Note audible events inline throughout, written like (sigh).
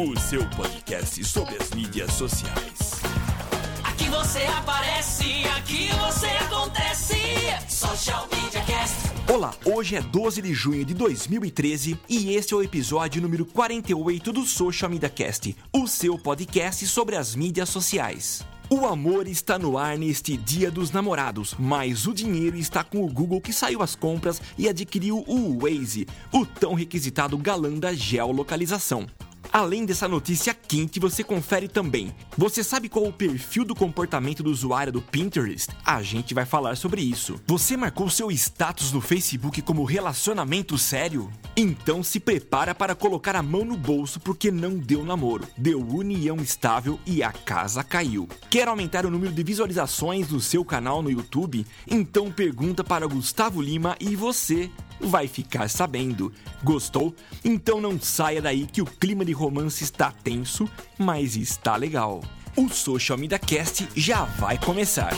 o seu podcast sobre as mídias sociais. Aqui você aparece, aqui você acontece. Social Media Cast. Olá, hoje é 12 de junho de 2013 e este é o episódio número 48 do Social Media Cast, o seu podcast sobre as mídias sociais. O amor está no ar neste Dia dos Namorados, mas o dinheiro está com o Google que saiu às compras e adquiriu o Waze, o tão requisitado galã da geolocalização. Além dessa notícia quente, você confere também. Você sabe qual o perfil do comportamento do usuário do Pinterest? A gente vai falar sobre isso. Você marcou seu status no Facebook como relacionamento sério? Então se prepara para colocar a mão no bolso porque não deu namoro, deu união estável e a casa caiu. Quer aumentar o número de visualizações do seu canal no YouTube? Então pergunta para Gustavo Lima e você vai ficar sabendo. Gostou? Então não saia daí que o clima de romance está tenso, mas está legal. O Social Media Cast já vai começar.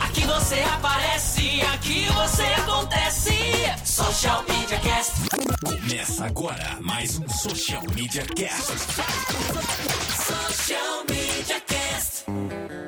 Aqui você aparece, aqui você acontece. Social Media Cast. Começa agora mais um Social Media Cast. Social Media Cast.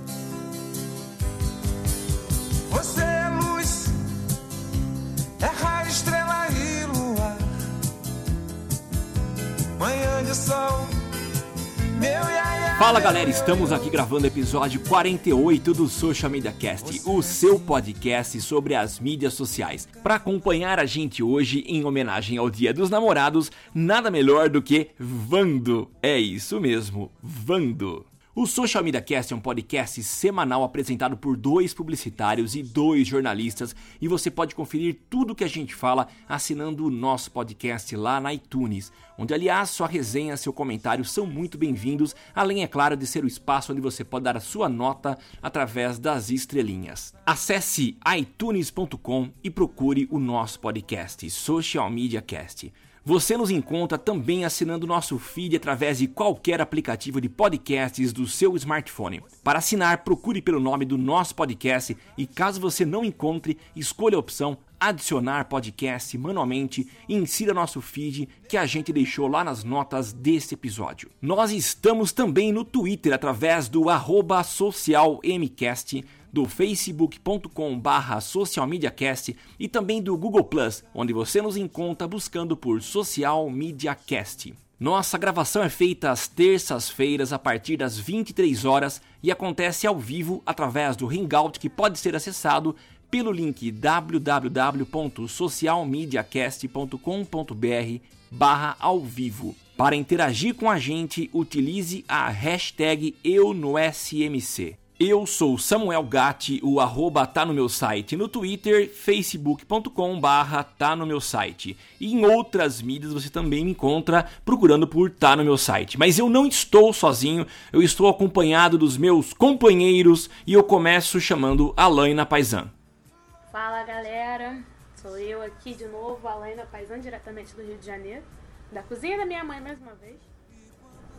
Fala galera, estamos aqui gravando o episódio 48 do Social Media Cast, o seu podcast sobre as mídias sociais. Para acompanhar a gente hoje em homenagem ao Dia dos Namorados, nada melhor do que Vando. É isso mesmo, Vando. O Social Media Cast é um podcast semanal apresentado por dois publicitários e dois jornalistas e você pode conferir tudo que a gente fala assinando o nosso podcast lá na iTunes, onde aliás sua resenha seu comentário são muito bem-vindos, além é claro de ser o espaço onde você pode dar a sua nota através das estrelinhas. Acesse itunes.com e procure o nosso podcast Social Media Cast. Você nos encontra também assinando nosso feed através de qualquer aplicativo de podcasts do seu smartphone. Para assinar, procure pelo nome do nosso podcast e caso você não encontre, escolha a opção adicionar podcast manualmente e insira nosso feed que a gente deixou lá nas notas desse episódio. Nós estamos também no Twitter através do socialmcast, do facebook.com barra socialmediacast e também do Google Plus, onde você nos encontra buscando por Social Media Cast. Nossa gravação é feita às terças-feiras a partir das 23 horas e acontece ao vivo através do Hangout que pode ser acessado pelo link www.socialmediacast.com.br barra ao vivo. Para interagir com a gente, utilize a hashtag EuNoSMC. Eu sou Samuel Gatti, o arroba tá no meu site no Twitter, facebook.com barra tá no meu site. E em outras mídias você também me encontra procurando por tá no meu site. Mas eu não estou sozinho, eu estou acompanhado dos meus companheiros e eu começo chamando Alaina Paisan. Fala galera, sou eu aqui de novo, Alaina Paisan, diretamente do Rio de Janeiro, da cozinha da minha mãe mais uma vez.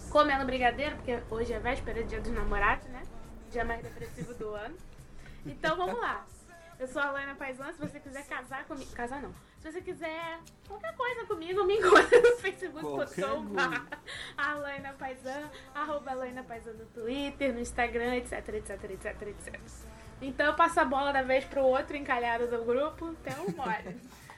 Comendo brigadeiro, porque hoje é véspera, dia dos namorados, né? Dia mais depressivo do ano. Então vamos lá. Eu sou a Alaina Paisan, se você quiser casar comigo. Casar não. Se você quiser qualquer coisa comigo, me encontra no facebook.com Alaina Paisan, arroba Alaina Paisan no Twitter, no Instagram, etc, etc, etc, etc. Então eu passo a bola da vez pro outro encalhado do grupo, então bora.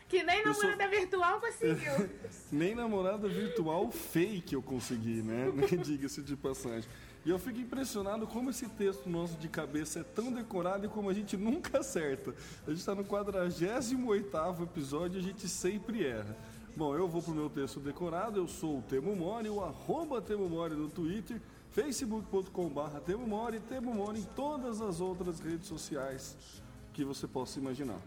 Que nem Eu sou- namorada virtual conseguiu. (laughs) Nem namorada virtual fake eu consegui, né? (laughs) Diga-se de passagem. E eu fico impressionado como esse texto nosso de cabeça é tão decorado e como a gente nunca acerta. A gente está no 48º episódio e a gente sempre erra. Bom, eu vou pro meu texto decorado, eu sou o Temo Mori, o arroba Temo Mori no Twitter, facebook.com.br Temo Mori, Temo Mori em todas as outras redes sociais que você possa imaginar.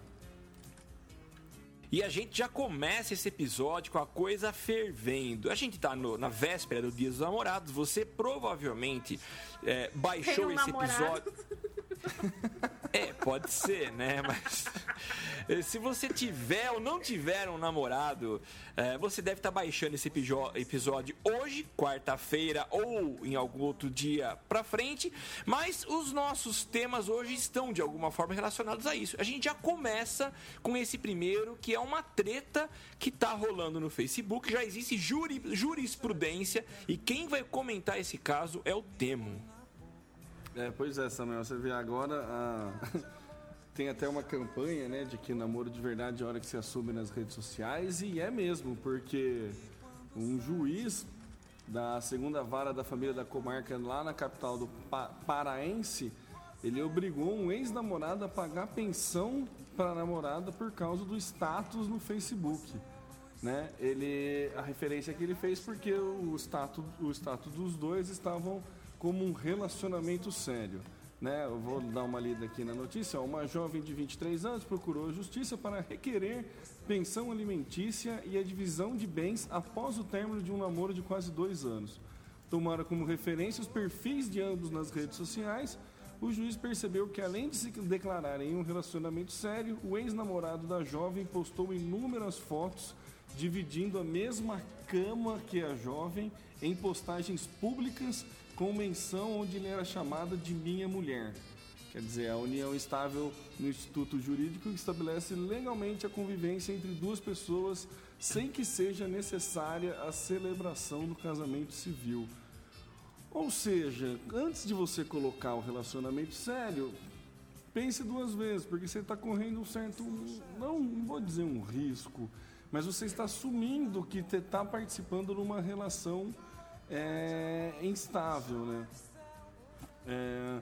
E a gente já começa esse episódio com a coisa fervendo. A gente tá no- na véspera do Dia dos Namorados. Você provavelmente é, baixou esse namorado. episódio. (laughs) É, pode ser, né? Mas (laughs) eh, se você tiver ou não tiver um namorado, eh, você deve estar baixando esse episódio hoje, quarta-feira ou em algum outro dia pra frente. Mas os nossos temas hoje estão de alguma forma relacionados a isso. A gente já começa com esse primeiro, que é uma treta que tá rolando no Facebook. Já existe juri- jurisprudência e quem vai comentar esse caso é o Temo. É, pois é, Samuel, você vê agora a- (laughs) tem até uma campanha, né, de que namoro de verdade é a hora que se assume nas redes sociais e é mesmo, porque um juiz da segunda vara da família da comarca lá na capital do Pa- Paraense, ele obrigou um ex-namorado a pagar pensão para a namorada por causa do status no Facebook. Né? Ele, a referência que ele fez porque o status, o status dos dois estavam como um relacionamento sério. Né? Eu vou dar uma lida aqui na notícia. Uma jovem de 23 anos procurou a justiça para requerer pensão alimentícia e a divisão de bens após o término de um namoro de quase dois anos. Tomaram como referência os perfis de ambos nas redes sociais. O juiz percebeu que, além de se declararem em um relacionamento sério, o ex-namorado da jovem postou inúmeras fotos dividindo a mesma cama que a jovem em postagens públicas com menção onde ele era chamada de minha mulher. Quer dizer, a união estável no Instituto Jurídico estabelece legalmente a convivência entre duas pessoas sem que seja necessária a celebração do casamento civil. Ou seja, antes de você colocar o relacionamento sério, pense duas vezes, porque você está correndo um certo, não, não vou dizer um risco, mas você está assumindo que está participando de uma relação é, instável, né? É,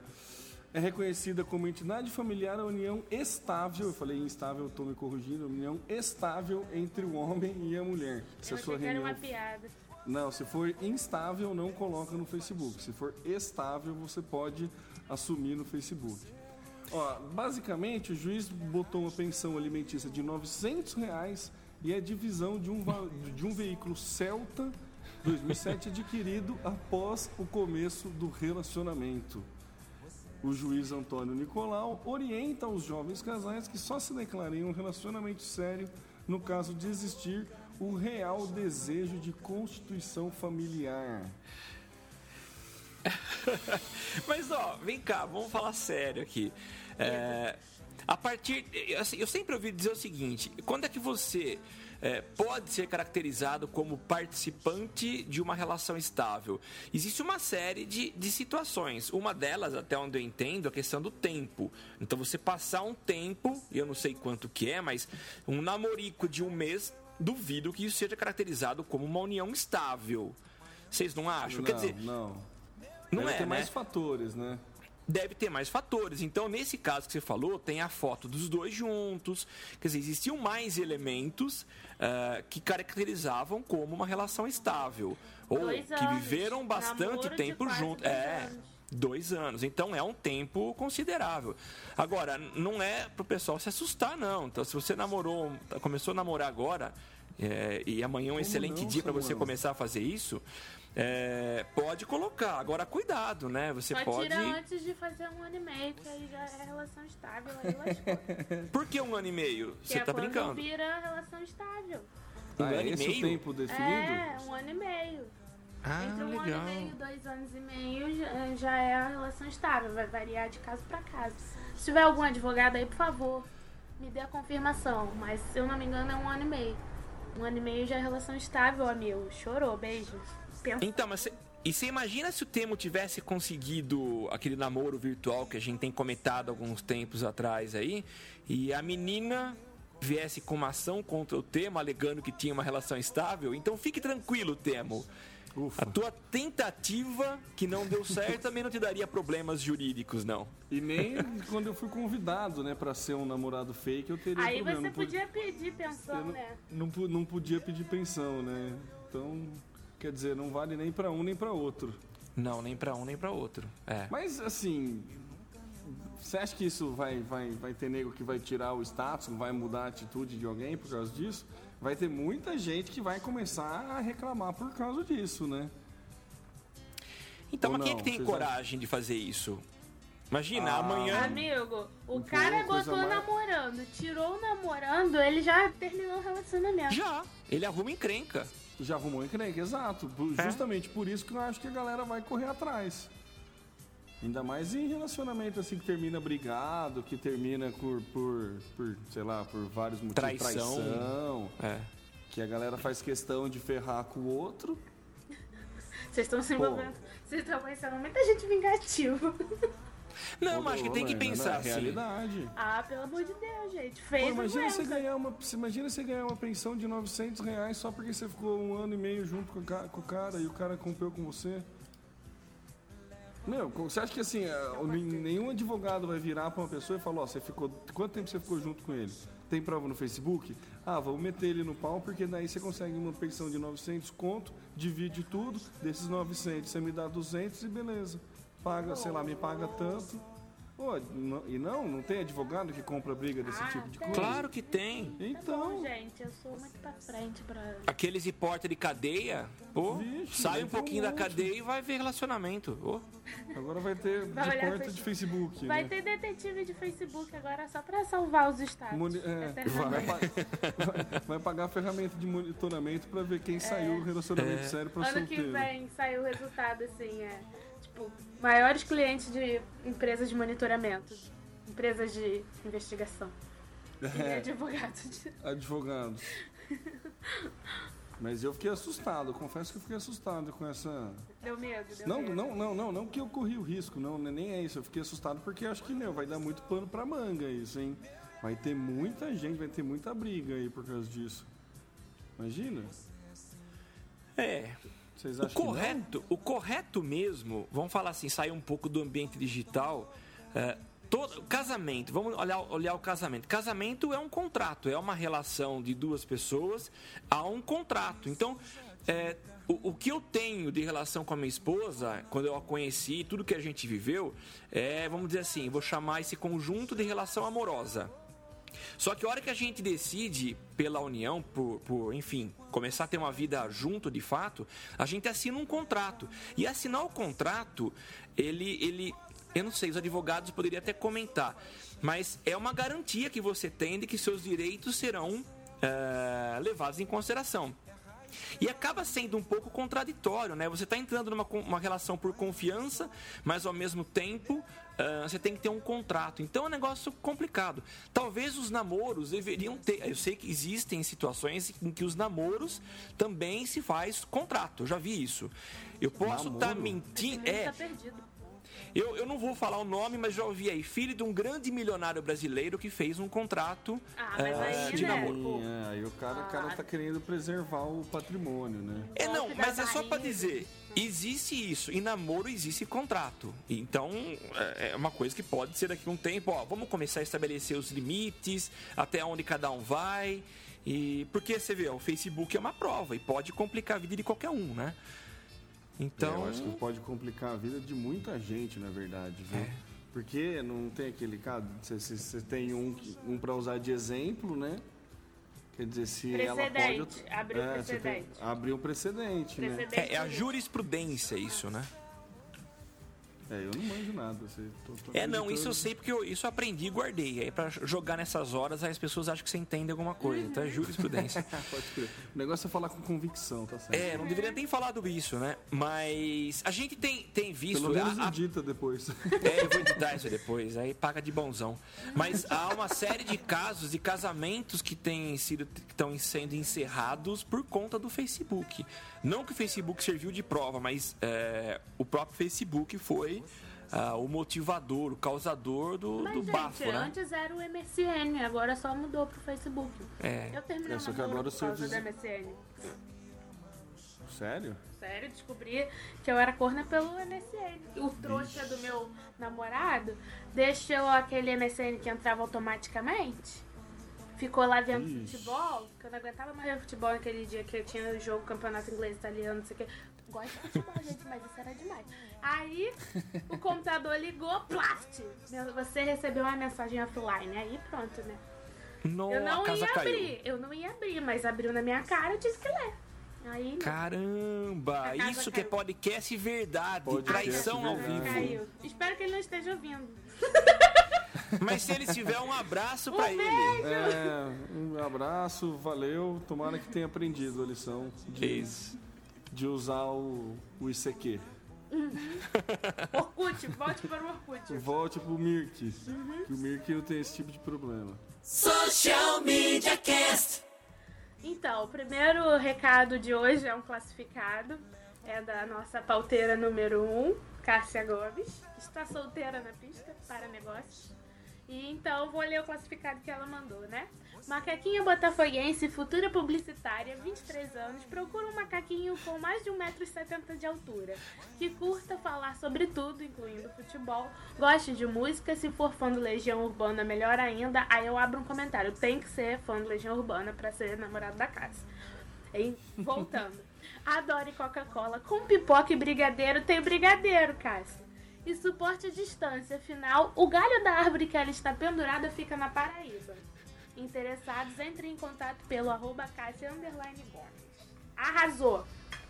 é reconhecida como entidade familiar a união estável, eu falei instável, estou me corrigindo, a união estável entre o homem e a mulher. Se Eu a sua reunião uma piada. não, se for instável, não coloca no Facebook. Se for estável, você pode assumir no Facebook. Ó, basicamente, o juiz botou uma pensão alimentícia de 900 reais e a divisão de um, de um veículo Celta 2007 (laughs) adquirido após o começo do relacionamento. O juiz Antônio Nicolau orienta os jovens casais que só se declarem em um relacionamento sério no caso de existir o real desejo de constituição familiar. (laughs) Mas ó, vem cá, vamos falar sério aqui. É, a partir. eu, assim, eu sempre ouvi dizer o seguinte: quando é que você é, pode ser caracterizado como participante de uma relação estável? Existe uma série de, de situações. Uma delas, até onde eu entendo, é a questão do tempo. Então você passar um tempo, eu não sei quanto que é, mas um namorico de um mês, duvido que isso seja caracterizado como uma união estável. Vocês não acham? não, Quer dizer, não. não Deve é, ter né? mais fatores, né? Deve ter mais fatores. Então, nesse caso que você falou, tem a foto dos dois juntos. Quer dizer, existiam mais elementos ah, que caracterizavam como uma relação estável. Ou Dois que anos. viveram bastante Namoro tempo dois É. anos. Dois anos, então é um tempo considerável. Agora, não é pro pessoal se assustar, não. Então, se você namorou, começou a namorar agora, é, e amanhã é um excelente não, dia para você começar a fazer isso, é, pode colocar. Agora, cuidado, né? Você Só pode. tira antes de fazer um ano e meio, que aí já é relação estável, aí lascou. (laughs) Por que um ano e meio? Você é tá quando brincando? vira relação estável. Um ah, ano é e esse o meio? tempo definido? É, um ano e meio. Ah, Entre um legal. ano e meio, dois anos e meio já, já é a relação estável, vai variar de caso pra caso. Se tiver algum advogado aí, por favor, me dê a confirmação. Mas se eu não me engano, é um ano e meio. Um ano e meio já é relação estável, amigo. Chorou, beijo. Pensa. Então, mas cê, e você imagina se o Temo tivesse conseguido aquele namoro virtual que a gente tem comentado alguns tempos atrás aí, e a menina viesse com uma ação contra o Temo, alegando que tinha uma relação estável. Então fique tranquilo, Temo. Ufa. A tua tentativa que não deu certo também não te daria problemas jurídicos, não. E nem quando eu fui convidado, né, pra ser um namorado fake, eu teria Aí problema. você podia pedir pensão, não, né? não, não podia pedir pensão, né? Então, quer dizer, não vale nem pra um nem pra outro. Não, nem pra um nem pra outro. É. Mas, assim, você acha que isso vai, vai, vai ter nego que vai tirar o status, vai mudar a atitude de alguém por causa disso? Vai ter muita gente que vai começar a reclamar por causa disso, né? Então, Ou mas quem é que tem Vocês coragem de fazer isso? Imagina, Ah, amanhã. Amigo, o cara botou mais- namorando, tirou o namorando, ele já terminou o relacionamento. Já, ele arruma encrenca. Já arrumou encrenca, exato. Por- É. Justamente por isso que eu acho que a galera vai correr atrás. Ainda mais em relacionamento assim que termina brigado, que termina por, por, por sei lá, por vários motivos. Traição. Traição. É. Que a galera faz questão de ferrar com o outro. Vocês estão se envolvendo. Vocês estão conhecendo muita gente vingativa. (laughs) Não, mas acho que tem que pensar na assim. realidade. Ah, pelo amor de Deus, gente. Pô, Fez imagina, você ganhar uma, imagina você ganhar uma pensão de 900 reais só porque você ficou um ano e meio junto com o ca- com o cara e o cara cumpriu com você. Meu, você acha que assim, é, nenhum advogado vai virar pra uma pessoa e falar, ó, você ficou. Quanto tempo você ficou junto com ele? Tem prova no Facebook? Ah, vamos meter ele no pau, porque daí você consegue uma pensão de 900 conto, divide tudo, desses 900 você me dá 200 e beleza. Paga, sei lá, me paga tanto. Pô, não- e não, não tem advogado que compra briga desse Ah, tipo de tem. coisa? Claro que tem. Tá bom, Então, gente, eu sou muito pra frente pra. Aqueles repórter de cadeia, pô, Vixe, sai um pouquinho um da monte. cadeia e vai ver relacionamento. Ô. agora vai ter Vai de porta de Facebook, Vai né? ter detetive de Facebook agora só pra salvar os status. Moni- é, Eternamente. vai, vai- vai pagar a ferramenta de monitoramento pra ver quem saiu do relacionamento É. sério pra Ano que solteiro. vem saiu o resultado, assim, é. Tipo, maiores clientes de empresas de monitoramento. Empresas de investigação. E É, advogados. de- advogados. Mas eu fiquei assustado, confesso que eu fiquei assustado com essa. Deu medo, deu Não, medo. não, não, não, não que eu corri o risco, não, nem é isso. Eu fiquei assustado porque acho que, meu, vai dar muito pano pra manga isso, hein? Vai ter muita gente, vai ter muita briga aí por causa disso. Imagina? É, Vocês o acham não? correto, o correto mesmo, vamos falar assim, sair um pouco do ambiente digital. é, todo, casamento, vamos olhar, olhar o casamento. Casamento é um contrato, é uma relação de duas pessoas a um contrato. Então, é, o, o que eu tenho de relação com a minha esposa, quando eu a conheci, tudo que a gente viveu, é, vamos dizer assim, vou chamar esse conjunto de relação amorosa. Só que a hora que a gente decide pela união, por, por, enfim, começar a ter uma vida junto de fato, a gente assina um contrato. E assinar o contrato, ele, ele, eu não sei, os advogados poderiam até comentar, mas é uma garantia que você tem de que seus direitos serão eh, levados em consideração. E acaba sendo um pouco contraditório, né? Você está entrando numa uma relação por confiança, mas ao mesmo tempo ah, você tem que ter um contrato. Então é um negócio complicado. Talvez os namoros deveriam ter. Eu sei que existem situações em que os namoros também se faz contrato. Eu já vi isso. Eu posso estar Namoro? mentindo. É, tá eu, eu não vou falar o nome, mas já ouvi aí. Filho de um grande milionário brasileiro que fez um contrato Ah, mas ah, aí, de né? namoro. É, aí o cara, o cara Ah. tá querendo preservar o patrimônio, né? É, não, mas é só pra barriga. dizer, existe isso, e namoro existe contrato. Então, é é uma coisa que pode ser daqui a um tempo, ó, vamos começar a estabelecer os limites, até onde cada um vai, e porque você vê, ó, o Facebook é uma prova e pode complicar a vida de qualquer um, né? Então, É, eu acho que pode complicar a vida de muita gente, na verdade, viu? É. Porque não tem aquele caso, você- tem um, um para usar de exemplo, né? Quer dizer, se ela pode... Precedente, abriu É, tem- precedente. Abriu um precedente, né? Precedente. é, é a jurisprudência isso, né? É, eu não manjo nada. Tô- tô É, não, isso eu sei porque eu, isso eu aprendi e guardei. Aí pra jogar nessas horas, aí as pessoas acham que você entende alguma coisa. Então é jurisprudência. (laughs) Pode crer. O negócio é falar com convicção, tá certo? É, não deveria nem falado isso, né? Mas a gente tem, tem visto. Pelo menos a- a- edita depois. (laughs) É, eu vou editar isso depois, aí paga de bonzão. Mas há uma série de casos de casamentos que têm sido que estão sendo encerrados por conta do Facebook. Não que o Facebook serviu de prova, mas é, o próprio Facebook foi ah, o motivador, o causador do, Mas, do gente, bafo, né? antes era o MSN, agora só mudou pro Facebook. É. Eu terminei É, o só que agora por causa do MSN. Sério? Sério, descobri que eu era corna pelo MSN. O trouxa do meu namorado deixou aquele MSN que entrava automaticamente. Ficou lá vendo Ixi. futebol, que eu não aguentava mais ver futebol naquele dia que eu tinha o jogo campeonato inglês, italiano, não sei o que. Gosto de futebol, gente, mas isso era demais. Aí o computador ligou, plast! Você recebeu uma mensagem offline. Aí pronto, né? Não, Eu não a casa ia caiu. abrir, eu não ia abrir, mas abriu na minha cara, eu tive que ler. Aí? Caramba, isso que é caiu. podcast verdade, Podcast traição ao vivo. caiu. Espero que ele não esteja ouvindo. (laughs) Mas se ele tiver um abraço pra Um ele. É, um abraço, valeu. Tomara que tenha aprendido a lição de, Isso. De usar o, o ICQ. Orkut, volte para o Orkut. Volte pro Mirk, que o Mirk não tem esse tipo de problema. Social Media Cast. Então, o primeiro recado de hoje é um classificado. É da nossa pauteira número 1, um, Cássia Gomes. Está solteira na pista para negócios. E então vou ler o classificado que ela mandou, né? Macaquinha botafoguense, futura publicitária, 23 anos, procura um macaquinho com mais de 1,70m de altura, que curta falar sobre tudo, incluindo futebol, goste de música, se for fã do Legião Urbana, melhor ainda, aí eu abro um comentário, tem que ser fã do Legião Urbana para ser namorado da casa. E, voltando. Adore Coca-Cola. Com pipoca e brigadeiro, tem brigadeiro, Cássia. E suporte à distância. Afinal, o galho da árvore que ela está pendurada fica na Paraíba. Interessados, entrem em contato pelo arroba Cássia Gomes. Arrasou!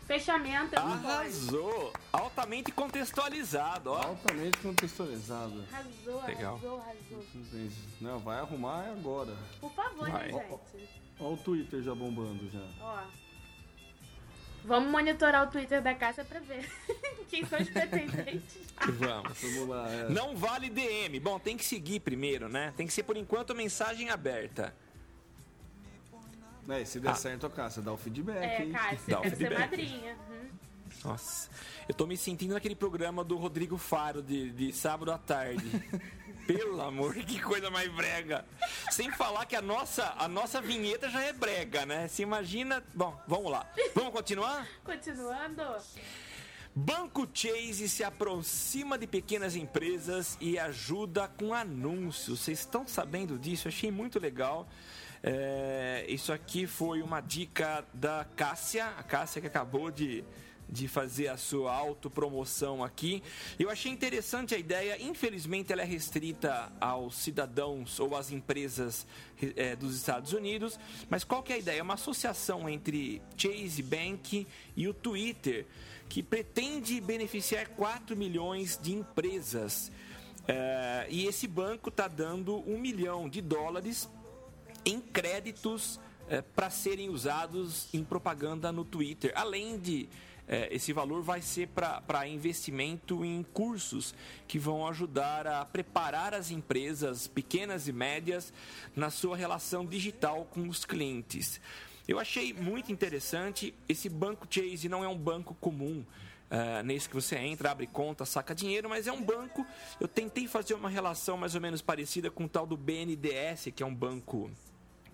Fechamento. gosto. Arrasou! Altamente contextualizado, ó. Altamente contextualizado. Arrasou, Legal. arrasou, arrasou. Não, vai arrumar agora. Por favor, Vai. né, gente? Olha o Twitter já bombando já. Ó. Vamos monitorar o Twitter da Cássia pra ver (laughs) quem são os pretendentes. Vamos. Vamos lá. É. Não vale DM. Bom, tem que seguir primeiro, né? Tem que ser, por enquanto, mensagem aberta. É, se der Ah. certo, Cássia, dá o feedback, É, hein? Cássia, Dá quero ser feedback. madrinha. Uhum. Nossa, eu tô me sentindo naquele programa do Rodrigo Faro de, de sábado à tarde. (laughs) Pelo amor, que coisa mais brega. Sem falar que a nossa, a nossa vinheta já é brega, né? Se imagina. Bom, vamos lá. Vamos continuar? Continuando. Banco Chase se aproxima de pequenas empresas e ajuda com anúncios. Vocês estão sabendo disso? Achei muito legal. É, isso aqui foi uma dica da Cássia, a Cássia que acabou de, de fazer a sua autopromoção aqui. Eu achei interessante a ideia, infelizmente ela é restrita aos cidadãos ou às empresas é, dos Estados Unidos, mas qual que é a ideia? É uma associação entre Chase Bank e o Twitter, que pretende beneficiar 4 milhões de empresas. É, e esse banco está dando um milhão de dólares em créditos para serem usados em propaganda no Twitter. Além de eh, esse valor vai ser para investimento em cursos que vão ajudar a preparar as empresas pequenas e médias na sua relação digital com os clientes. Eu achei muito interessante. Esse banco Chase não é um banco comum. Uh, nesse que você entra, abre conta, saca dinheiro, mas é um banco. Eu tentei fazer uma relação mais ou menos parecida com o tal do BNDES, que é um banco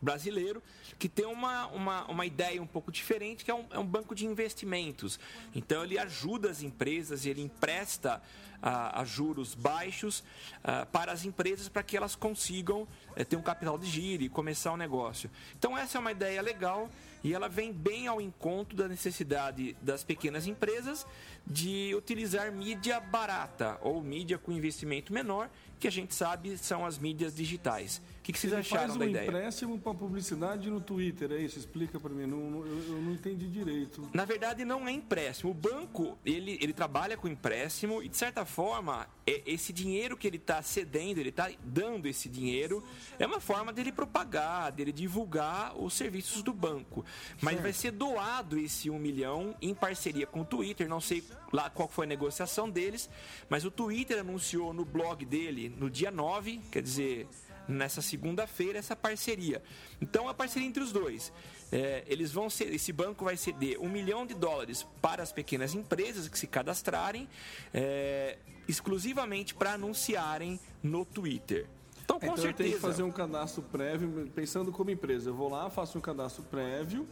brasileiro, que tem uma, uma, uma ideia um pouco diferente, que é um, é um banco de investimentos. Então ele ajuda as empresas, ele empresta a, a juros baixos ah, para as empresas para que elas consigam eh, ter um capital de giro e começar um negócio. Então essa é uma ideia legal e ela vem bem ao encontro da necessidade das pequenas empresas de utilizar mídia barata ou mídia com investimento menor, que a gente sabe são as mídias digitais. O que, que vocês Ele acharam faz um da ideia? empréstimo para publicidade no Twitter, é isso? Explica para mim, não, eu, eu não entendi direito. Na verdade, não é empréstimo. O banco, ele, ele trabalha com empréstimo e, de certa forma, é- esse dinheiro que ele está cedendo, ele está dando esse dinheiro, é uma forma dele propagar, dele divulgar os serviços do banco. Mas vai ser doado esse um milhão em parceria com o Twitter. Não sei lá qual foi a negociação deles, mas o Twitter anunciou no blog dele no dia 9, quer dizer, nessa segunda-feira essa parceria. Então, a parceria entre os dois. É, eles vão ser, esse banco vai ceder um milhão de dólares para as pequenas empresas que se cadastrarem, é, exclusivamente para anunciarem no Twitter. Então, com então certeza. eu tenho que fazer um cadastro prévio, pensando como empresa. Eu vou lá, faço um cadastro prévio,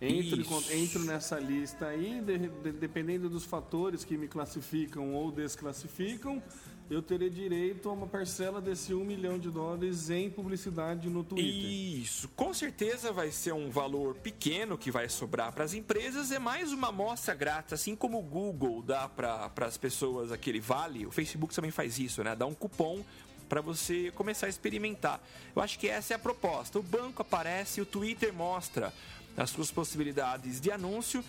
entro, entro nessa lista aí, de- de- dependendo dos fatores que me classificam ou desclassificam, eu terei direito a uma parcela desse um milhão de dólares em publicidade no Twitter. Isso, com certeza vai ser um valor pequeno que vai sobrar para as empresas, é mais uma amostra grátis, assim como o Google dá para as pessoas aquele vale, o Facebook também faz isso, né? Dá um cupom para você começar a experimentar. Eu acho que essa é a proposta. O banco aparece, o Twitter mostra as suas possibilidades de anúncio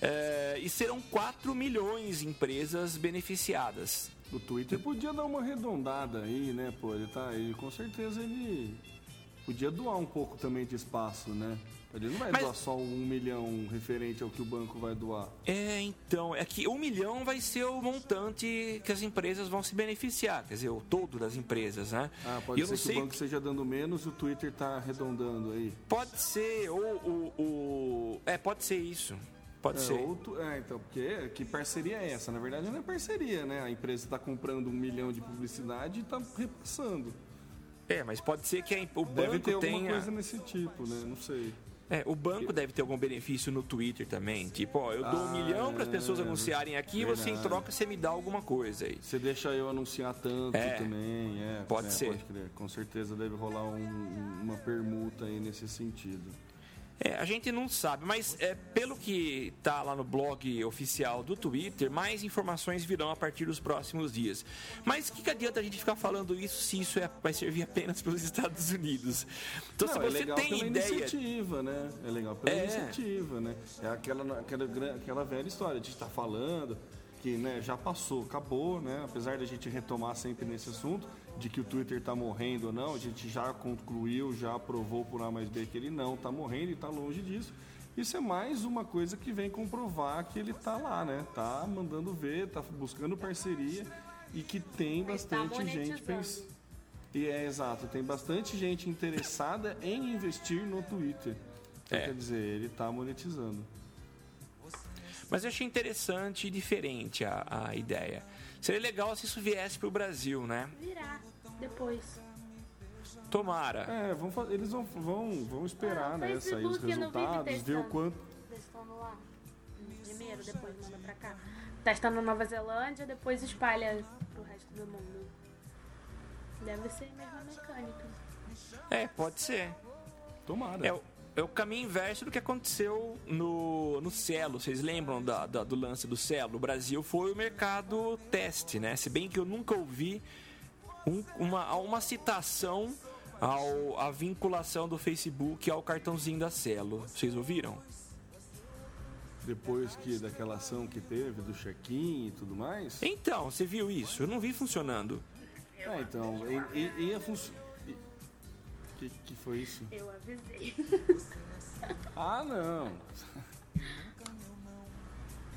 eh, e serão 4 milhões de empresas beneficiadas. O Twitter podia dar uma arredondada aí, né, pô? Ele tá aí, com certeza ele podia doar um pouco também de espaço, né? Ele não vai Mas- doar só um milhão referente ao que o banco vai doar. É, então, é que um milhão vai ser o montante que as empresas vão se beneficiar, quer dizer, o todo das empresas, né? Ah, pode eu ser que sei, o banco esteja dando menos e o Twitter tá arredondando aí. pode ser, ou o- É, pode ser isso. Pode É, ser. ou tu- é, então, porque que parceria é essa? Na verdade não é parceria, né? A empresa está comprando um milhão de publicidade e está repassando. É, mas pode ser que a- o Deve ter banco alguma tenha. coisa nesse tipo, né? Não sei. É, o banco deve ter algum benefício no Twitter também. Tipo, ó, eu dou um Ah, milhão para as pessoas anunciarem aqui e você em troca você me dá alguma coisa aí. Você deixa eu anunciar tanto É, também, é. pode é, ser. Pode crer. Com certeza deve rolar um- uma permuta aí nesse sentido. É, a gente não sabe, mas é, pelo que tá lá no blog oficial do Twitter, mais informações virão a partir dos próximos dias. Mas o que, que adianta a gente ficar falando isso se isso é- vai servir apenas para os Estados Unidos? Então, Não, se é você legal tem pela ideia. iniciativa, né? É legal pela É. iniciativa, né? É aquela, aquela, aquela velha história de estar falando que né, já passou, acabou, né? Apesar da gente retomar sempre nesse assunto de que o Twitter está morrendo ou não, a gente já concluiu, já provou por A mais B que ele não está morrendo e está longe disso. Isso é mais uma coisa que vem comprovar que ele está lá, né? Tá mandando ver, tá buscando parceria e que tem tá bastante gente pensando. E é exato, tem bastante gente interessada (laughs) em investir no Twitter. Então, É. Quer dizer, ele está monetizando. Mas eu achei interessante e diferente a, a ideia. Seria legal se isso viesse para o Brasil, né? Virar depois. Tomara. É, vão, fa- eles vão, vão, vão esperar, Ah, né? Facebook Sair os resultados, ver o quanto. Testando lá. Primeiro, depois manda pra cá. Testando Nova Zelândia, depois espalha pro resto do mundo. Deve ser a mesma mecânica. É, pode ser. Tomara. É, o- é o caminho inverso do que aconteceu no, no Celo. Vocês lembram da, da- do lance do Celo? O Brasil foi o mercado teste, né? Se bem que eu nunca ouvi um- uma, uma citação ao, à vinculação do Facebook ao cartãozinho da Celo. Vocês ouviram? Depois que daquela ação que teve, do check-in e tudo mais. Então, você viu isso? Eu não vi funcionando. É, então, e- e- ia funcionar. Que, que foi isso? Eu avisei. Ah, não.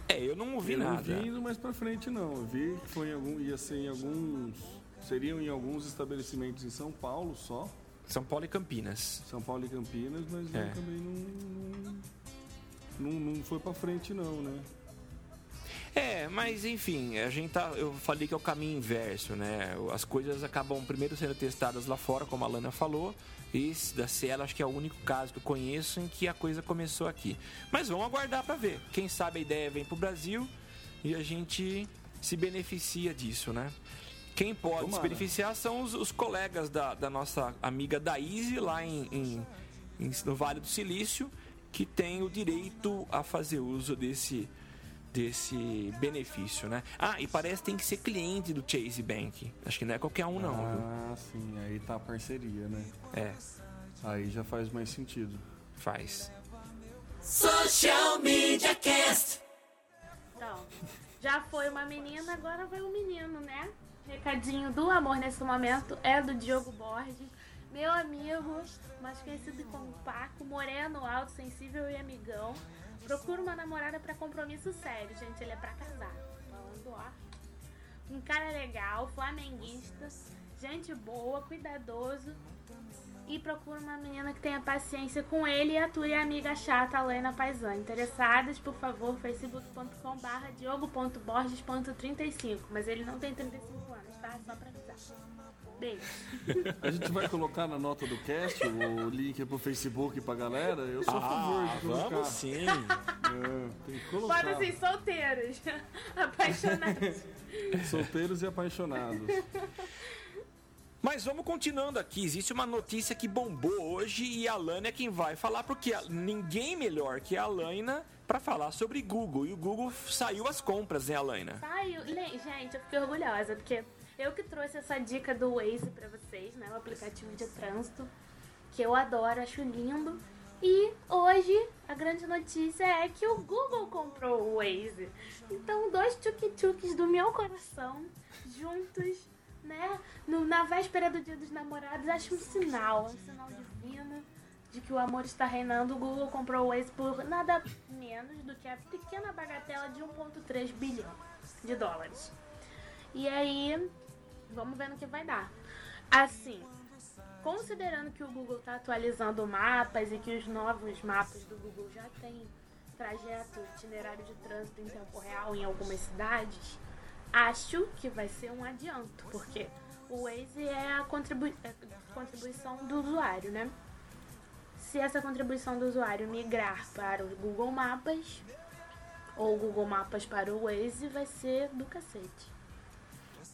É, eu não ouvi eu não nada. vi indo mais pra frente, não. Eu vi que foi em algum, ia ser em alguns. Seriam em alguns estabelecimentos em São Paulo só. São Paulo e Campinas. São Paulo e Campinas, mas É. também não, não, não, foi pra frente, não, né? É, mas enfim, a gente tá. Eu falei que é o caminho inverso, né? As coisas acabam primeiro sendo testadas lá fora, como a Lana falou. Esse da Cielo acho que é o único caso que eu conheço em que a coisa começou aqui. Mas vamos aguardar para ver. Quem sabe a ideia vem pro Brasil e a gente se beneficia disso, né? Quem pode se Tomara. beneficiar são os, os colegas da, da nossa amiga Daíse lá em, em- em- no Vale do Silício, que tem o direito a fazer uso desse, desse benefício, né? Ah, e parece que tem que ser cliente do Chase Bank. Acho que não é qualquer um, não, viu? Ah, sim, aí tá a parceria, né? É, Aí já faz mais sentido. faz. Social Media Cast. Então, já foi uma menina, agora vai um menino, né? Recadinho do amor nesse momento é do Diogo Borges, meu amigo, mais conhecido como Paco, moreno, alto, sensível e amigão. Procura uma namorada pra compromisso sério, gente, ele é pra casar. Falando, ó. Um cara legal, flamenguista, gente boa, cuidadoso. E procura uma menina que tenha paciência com ele e a tua amiga chata, Lena Paisan. Interessadas, por favor, facebook.com barra diogo.borges.35. Mas ele não tem 35 tá? Só pra avisar. Beijo. (laughs) A gente vai colocar na nota do cast o link pro Facebook pra galera. Eu sou a favor de colocar. Ah, vamos sim. (laughs) É, tem que colocar. Podem ser solteiros, (laughs) apaixonados. Solteiros e apaixonados. Mas vamos continuando aqui. Existe uma notícia que bombou hoje e a Lana é quem vai falar, porque ninguém melhor que a Laina para falar sobre Google. E o Google saiu as compras, né, Alaina? Saiu. Gente, eu fiquei orgulhosa, porque eu que trouxe essa dica do Waze pra vocês, né? O aplicativo de trânsito, que eu adoro, acho lindo. E hoje a grande notícia é que o Google comprou o Waze. Então, dois tchuk-tchuks do meu coração, juntos, né? No- na véspera do Dia dos Namorados, acho um sinal, um sinal divino de que o amor está reinando. O Google comprou o Waze por nada menos do que a pequena bagatela de 1,3 bilhão de dólares. E aí, vamos ver no que vai dar. Assim, considerando que o Google está atualizando mapas e que os novos mapas do Google já têm trajeto, itinerário de trânsito em tempo real em algumas cidades, acho que vai ser um adianto, porque o Waze é a contribui- é contribuição do usuário, né? Se essa contribuição do usuário migrar para o Google Mapas ou Google Mapas para o Waze, vai ser do cacete.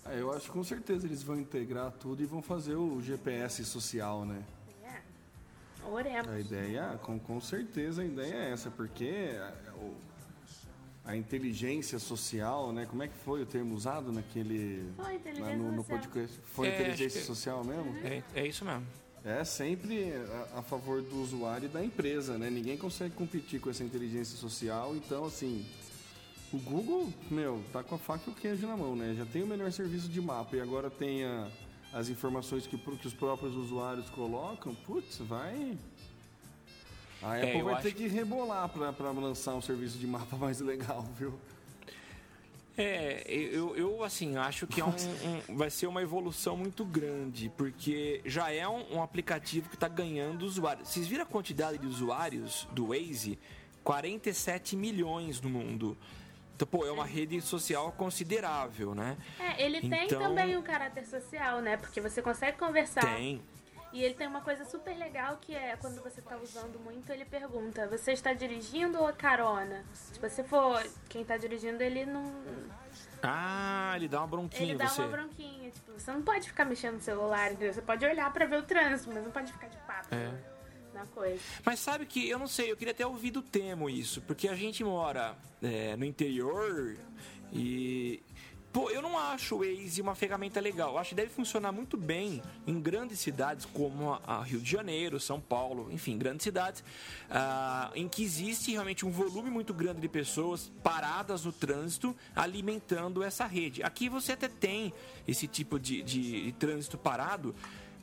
Ah, eu acho que com certeza eles vão integrar tudo e vão fazer o GPS social, né? É. Oremos. A ideia, com, com certeza a ideia é essa, porque a, a inteligência social, né? Como é que foi o termo usado naquele. Foi, lá inteligência no, no social. podcast? Foi É, inteligência que- social mesmo? É, é isso mesmo. É sempre a, a favor do usuário e da empresa, né? Ninguém consegue competir com essa inteligência social, então assim. O Google, meu, tá com a faca e o queijo na mão, né? Já tem o melhor serviço de mapa e agora tem a- as informações que, que os próprios usuários colocam. Putz, vai. A É, Apple vai ter que rebolar pra, pra lançar um serviço de mapa (laughs) mais legal, viu? É, eu, eu assim, acho que é um, um- vai ser uma evolução muito grande, porque já é um, um aplicativo que está ganhando usuários. Vocês viram a quantidade de usuários do Waze? 47 milhões no mundo. Então, pô, é uma rede social considerável, né? É, ele tem Então- também um caráter social, né? Porque você consegue conversar. Tem. E ele tem uma coisa super legal que é quando você tá usando muito, ele pergunta: você está dirigindo ou é carona? Se você for quem tá dirigindo, ele não. Ah, ele dá uma bronquinha Ele dá você. uma bronquinha. Tipo, você não pode ficar mexendo no celular, entendeu? Você pode olhar pra ver o trânsito, mas não pode ficar de papo É. na coisa. Mas sabe que eu não sei, eu queria até ouvir do Temo isso, porque a gente mora é, no interior e. Pô, eu não acho o Waze uma ferramenta legal. Eu acho que deve funcionar muito bem em grandes cidades como a Rio de Janeiro, São Paulo, enfim, grandes cidades, ah, em que existe realmente um volume muito grande de pessoas paradas no trânsito alimentando essa rede. Aqui você até tem esse tipo de, de- de trânsito parado,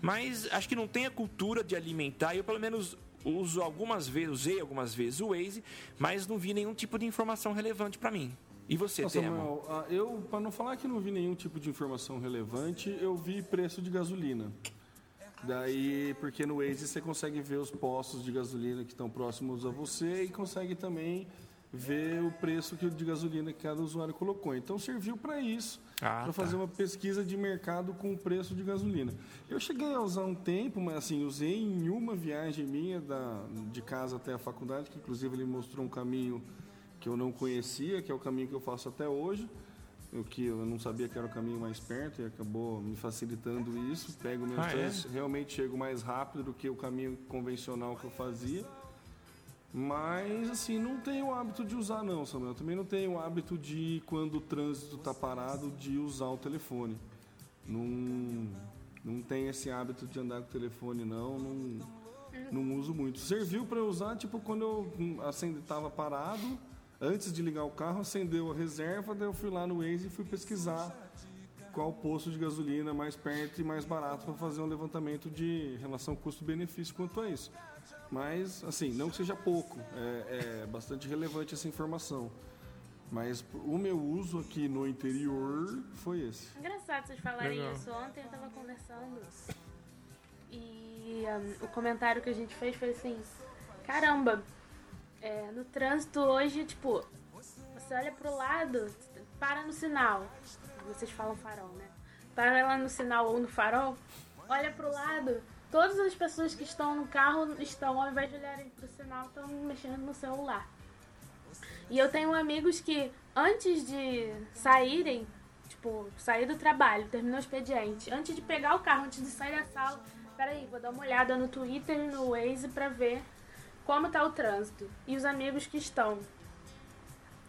mas acho que não tem a cultura de alimentar. Eu, pelo menos, uso algumas vezes, usei algumas vezes o Waze, mas não vi nenhum tipo de informação relevante para mim. E você, Nossa? Samuel, ah, eu, para não falar que não vi nenhum tipo de informação relevante, eu vi preço de gasolina. Daí, porque no Waze você consegue ver os postos de gasolina que estão próximos a você e consegue também ver o preço que, de gasolina que cada usuário colocou. Então serviu para isso, Ah, para tá. fazer uma pesquisa de mercado com o preço de gasolina. Eu cheguei a usar um tempo, mas assim, usei em uma viagem minha da, de casa até a faculdade, que inclusive ele mostrou um caminho que eu não conhecia, que é o caminho que eu faço até hoje. O que eu não sabia que era o caminho mais perto e acabou me facilitando isso. Pego meus Ah, é? realmente chego mais rápido do que o caminho convencional que eu fazia. Mas, assim, não tenho o hábito de usar, não, Samuel. Também não tenho o hábito de, quando o trânsito está parado, de usar o telefone. Não, não tenho esse hábito de andar com o telefone, não. Não, não uso muito. Serviu para usar, tipo, quando eu estava parado, antes de ligar o carro, acendeu a reserva, daí eu fui lá no Waze e fui pesquisar qual posto de gasolina mais perto e mais barato para fazer um levantamento de relação custo-benefício quanto a isso. Mas, assim, não que seja pouco, é, é bastante relevante essa informação. Mas o meu uso aqui no interior foi esse. Engraçado vocês falarem Legal. isso. Ontem eu tava conversando e um, o comentário que a gente fez foi assim: caramba, é, no trânsito hoje, tipo, você olha pro lado, para no sinal. Vocês falam farol, né? Para lá no sinal ou no farol, olha pro lado. Todas as pessoas que estão no carro estão, ao invés de olharem pro sinal, estão mexendo no celular. E eu tenho amigos que, antes de saírem, tipo, sair do trabalho, terminou o expediente, antes de pegar o carro, antes de sair da sala, peraí, vou dar uma olhada no Twitter e no Waze pra ver como tá o trânsito. E os amigos que estão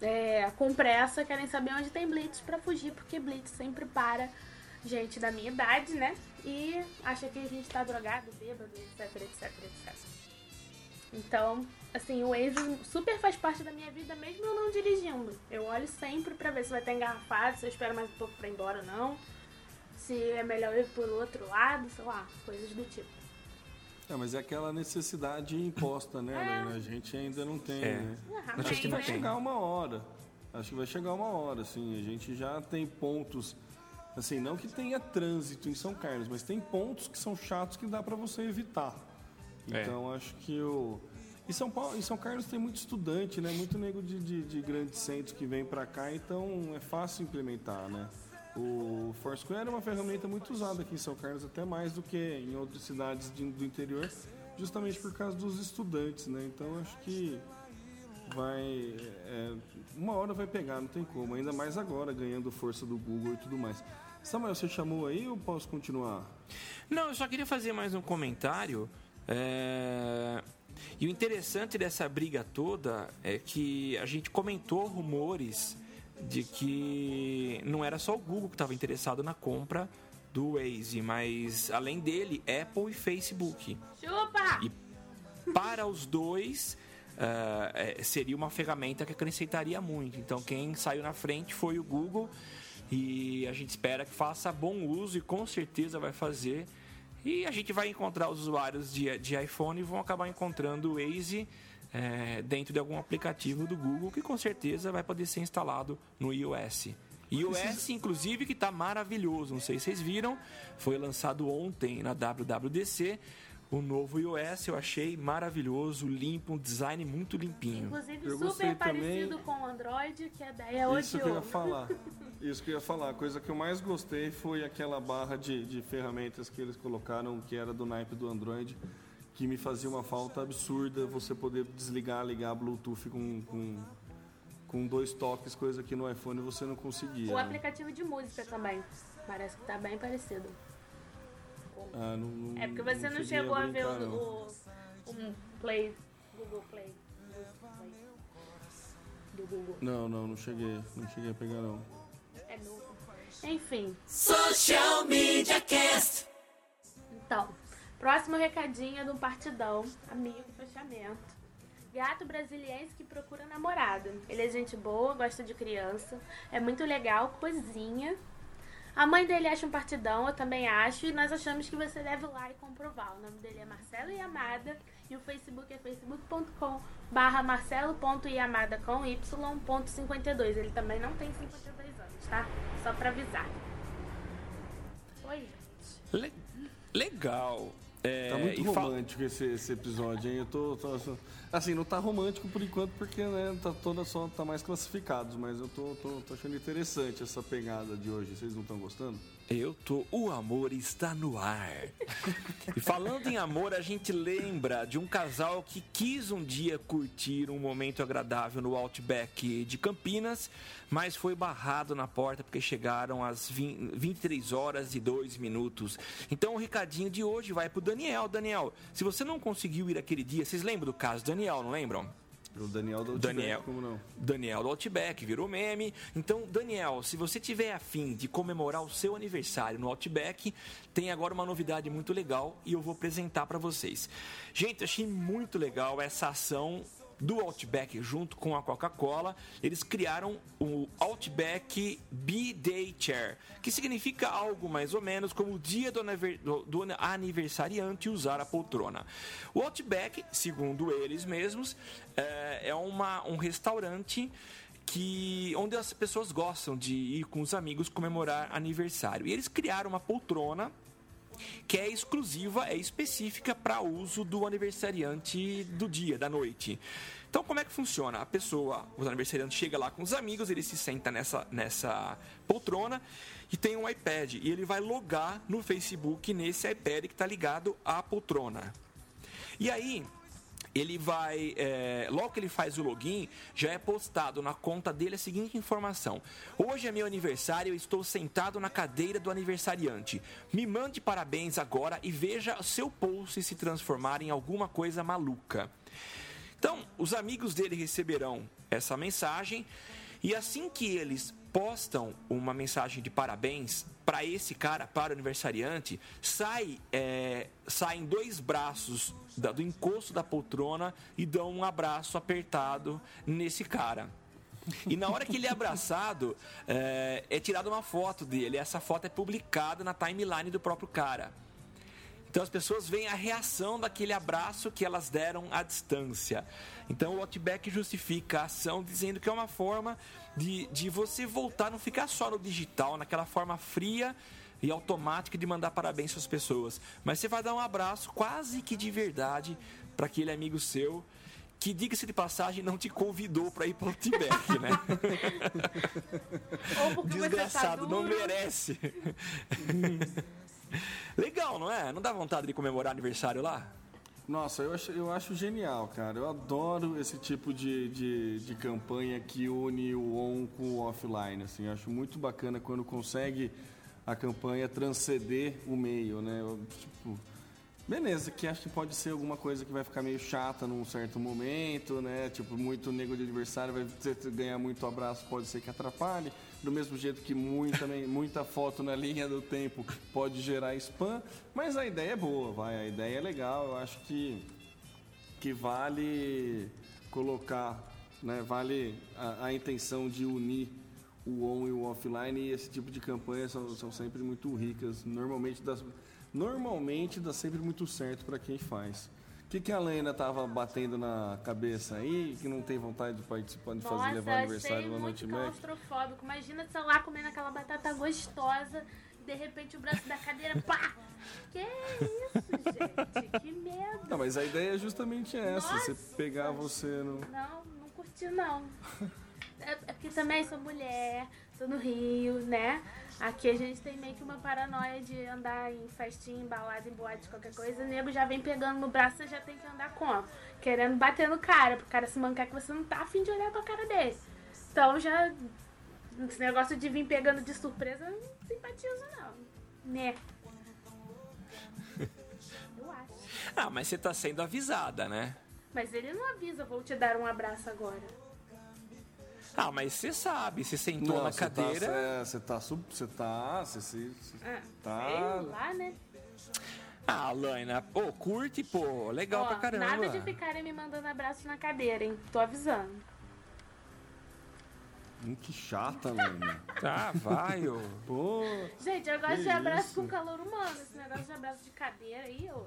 é, com pressa querem saber onde tem blitz pra fugir, porque blitz sempre para gente da minha idade, né? E acha que a gente tá drogado, bêbado, etc, etc, etc. Então, assim, o Waze super faz parte da minha vida, mesmo eu não dirigindo. Eu olho sempre pra ver se vai ter engarrafado, se eu espero mais um pouco pra ir embora ou não. Se é melhor ir por outro lado, sei lá, coisas do tipo. É, mas é aquela necessidade imposta, né? Helena? A gente ainda não tem, É. né? Acho que vai chegar uma hora. Acho que vai chegar uma hora, assim. A gente já tem pontos. Assim, não que tenha trânsito em São Carlos, mas tem pontos que são chatos que dá pra você evitar. É. Então acho que o. Em São, Paulo, em São Carlos tem muito estudante, né? Muito nego de, de, de grandes centros que vem pra cá, então é fácil implementar, né? O Foursquare é uma ferramenta muito usada aqui em São Carlos, até mais do que em outras cidades de- do interior, justamente por causa dos estudantes, né? Então acho que vai. é, uma hora vai pegar, não tem como. Ainda mais agora, ganhando força do Google e tudo mais. Samuel, você chamou aí ou posso continuar? Não, eu só queria fazer mais um comentário. é, E o interessante dessa briga toda é que a gente comentou rumores de que não era só o Google que estava interessado na compra do Waze, mas além dele, Apple e Facebook. Chupa! E para os dois é, seria uma ferramenta que acrescentaria muito. Então quem saiu na frente foi o Google e a gente espera que faça bom uso e com certeza vai fazer. E a gente vai encontrar os usuários de, de iPhone e vão acabar encontrando o Waze é, dentro de algum aplicativo do Google que com certeza vai poder ser instalado no iOS. iOS, inclusive, que está maravilhoso. Não sei se vocês viram, foi lançado ontem na WWDC. O novo iOS eu achei maravilhoso, limpo, um design muito limpinho. Inclusive, Eu super parecido também. com o Android, que a ideia Isso que eu ia falar. (laughs) Isso que eu ia falar. A coisa que eu mais gostei foi aquela barra de, de ferramentas que eles colocaram, que era do naipe do Android, que me fazia uma falta absurda você poder desligar, ligar Bluetooth com, com, com dois toques, coisa que no iPhone você não conseguia. O né? aplicativo de música também. Parece que tá bem parecido. Ah, não- não- É porque você não, cheguei chegou a, ver não. o, o, o Play, Google Play. Do Google. Não, não, não cheguei. Não cheguei a pegar, não. É novo. Enfim, Social Media Cast. então. Próximo recadinho é de um partidão, amigo, fechamento. Gato brasiliense que procura namorada. Ele é gente boa, gosta de criança, é muito legal, coisinha. A mãe dele acha um partidão, eu também acho, e nós achamos que você deve ir lá e comprovar. O nome dele é Marcelo Yamada e o Facebook é facebook.com barra marcelo.yamada com y.52. Ele também não tem 52 anos, tá? Só pra avisar. Oi, gente. Le- legal. É, Tá muito romântico esse, esse episódio, hein? Eu tô, tô- Assim, não tá romântico por enquanto, porque né, tá toda só tá mais classificados, mas eu tô, tô, tô achando interessante essa pegada de hoje. Vocês não estão gostando? Eu tô. O amor está no ar. e falando em amor, a gente lembra de um casal que quis um dia curtir um momento agradável no Outback de Campinas, mas foi barrado na porta porque chegaram às 20 23 horas e 2 minutos. Então o recadinho de hoje vai pro Daniel. Daniel, se você não conseguiu ir aquele dia, vocês lembram do caso Daniel, não lembram? O Daniel da Outback, Daniel. como não? Daniel do Outback, virou meme. Então, Daniel, se você tiver afim de comemorar o seu aniversário no Outback, tem agora uma novidade muito legal e eu vou apresentar para vocês. Gente, achei muito legal essa ação do Outback junto com a Coca-Cola. Eles criaram o Outback B-Day Chair, que significa algo mais ou menos como o dia do, do- aniversariante usar a poltrona. O Outback, segundo eles mesmos, é, é uma, um restaurante que onde as pessoas gostam de ir com os amigos comemorar aniversário. E eles criaram uma poltrona que é exclusiva, é específica para uso do aniversariante do dia, da noite. Então, como é que funciona? A pessoa, o aniversariante chega lá com os amigos, ele se senta nessa, nessa poltrona e tem um iPad. E ele vai logar no Facebook nesse iPad que está ligado à poltrona. E aí, ele vai. É, logo que ele faz o login, já é postado na conta dele a seguinte informação: Hoje é meu aniversário, eu estou sentado na cadeira do aniversariante. Me mande parabéns agora e veja seu post se transformar em alguma coisa maluca. Então, os amigos dele receberão essa mensagem e assim que eles postam uma mensagem de parabéns para esse cara, para o aniversariante, sai, é, saem dois braços da, do encosto da poltrona e dão um abraço apertado nesse cara. E na hora que ele é abraçado, é, é tirada uma foto dele. Essa foto é publicada na timeline do próprio cara. Então as pessoas veem a reação daquele abraço que elas deram à distância. Então o Outback justifica a ação dizendo que é uma forma de, de você voltar, não ficar só no digital, naquela forma fria e automática de mandar parabéns para as pessoas. Mas você vai dar um abraço quase que de verdade para aquele amigo seu que, diga-se de passagem, não te convidou para ir para o Outback, né? (laughs) Porque Desgraçado, tá não merece. (laughs) Legal, não é? Não dá vontade de comemorar aniversário lá? Nossa, eu acho, eu acho genial, cara. Eu adoro esse tipo de, de, de campanha que une o on com o offline. Assim, eu acho muito bacana quando consegue a campanha transcender o meio, né? Eu, tipo, beleza, que acho que pode ser alguma coisa que vai ficar meio chata num certo momento, né? Tipo, muito nego de aniversário vai ganhar muito abraço, pode ser que atrapalhe. Do mesmo jeito que muita, muita foto na linha do tempo pode gerar spam. Mas a ideia é boa, vai. A ideia é legal. Eu acho que, que vale colocar, né? Vale a, a intenção de unir o on e o offline e esse tipo de campanhas são, são sempre muito ricas. Normalmente normalmente dá sempre muito certo para quem faz. O que, que a Lena tava batendo na cabeça aí, que não tem vontade de participar, de fazer Nossa, levar aniversário achei lá no muito Outback? claustrofóbico. Imagina, sei lá, comendo aquela batata gostosa, de repente o braço da cadeira, pá! Que isso, gente? Que medo! Não, mas a ideia é justamente essa, Nossa. você pegar você no... Não, não curti não. (laughs) É é porque também sou mulher, tô no Rio, né? Aqui a gente tem meio que uma paranoia de andar em festinha, embalada, em boate, qualquer coisa. O nego já vem pegando no braço, você já tem que andar como? Querendo bater no cara, pro cara se mancar que você não tá afim de olhar pra cara dele. Então já. Esse negócio de vir pegando de surpresa, eu não simpatizo não. Né? (laughs) Eu acho. Ah, mas você tá sendo avisada, né? Mas ele não avisa, vou te dar um abraço agora. Ah, mas você sabe, você sentou na você cadeira. Tá, você tá... sub- Você tá... Você, se- se- Ah, Tá. Sei lá, né? Ah, Laina, pô, curte, pô, legal Ó, pra caramba. Nada de ficarem me mandando abraço na cadeira, hein? Tô avisando. Hum, que chata, Lena. Tá, (laughs) vai, ô. Pô... Gente, eu gosto de abraço isso? com calor humano. Esse negócio de abraço de cadeira aí, ô.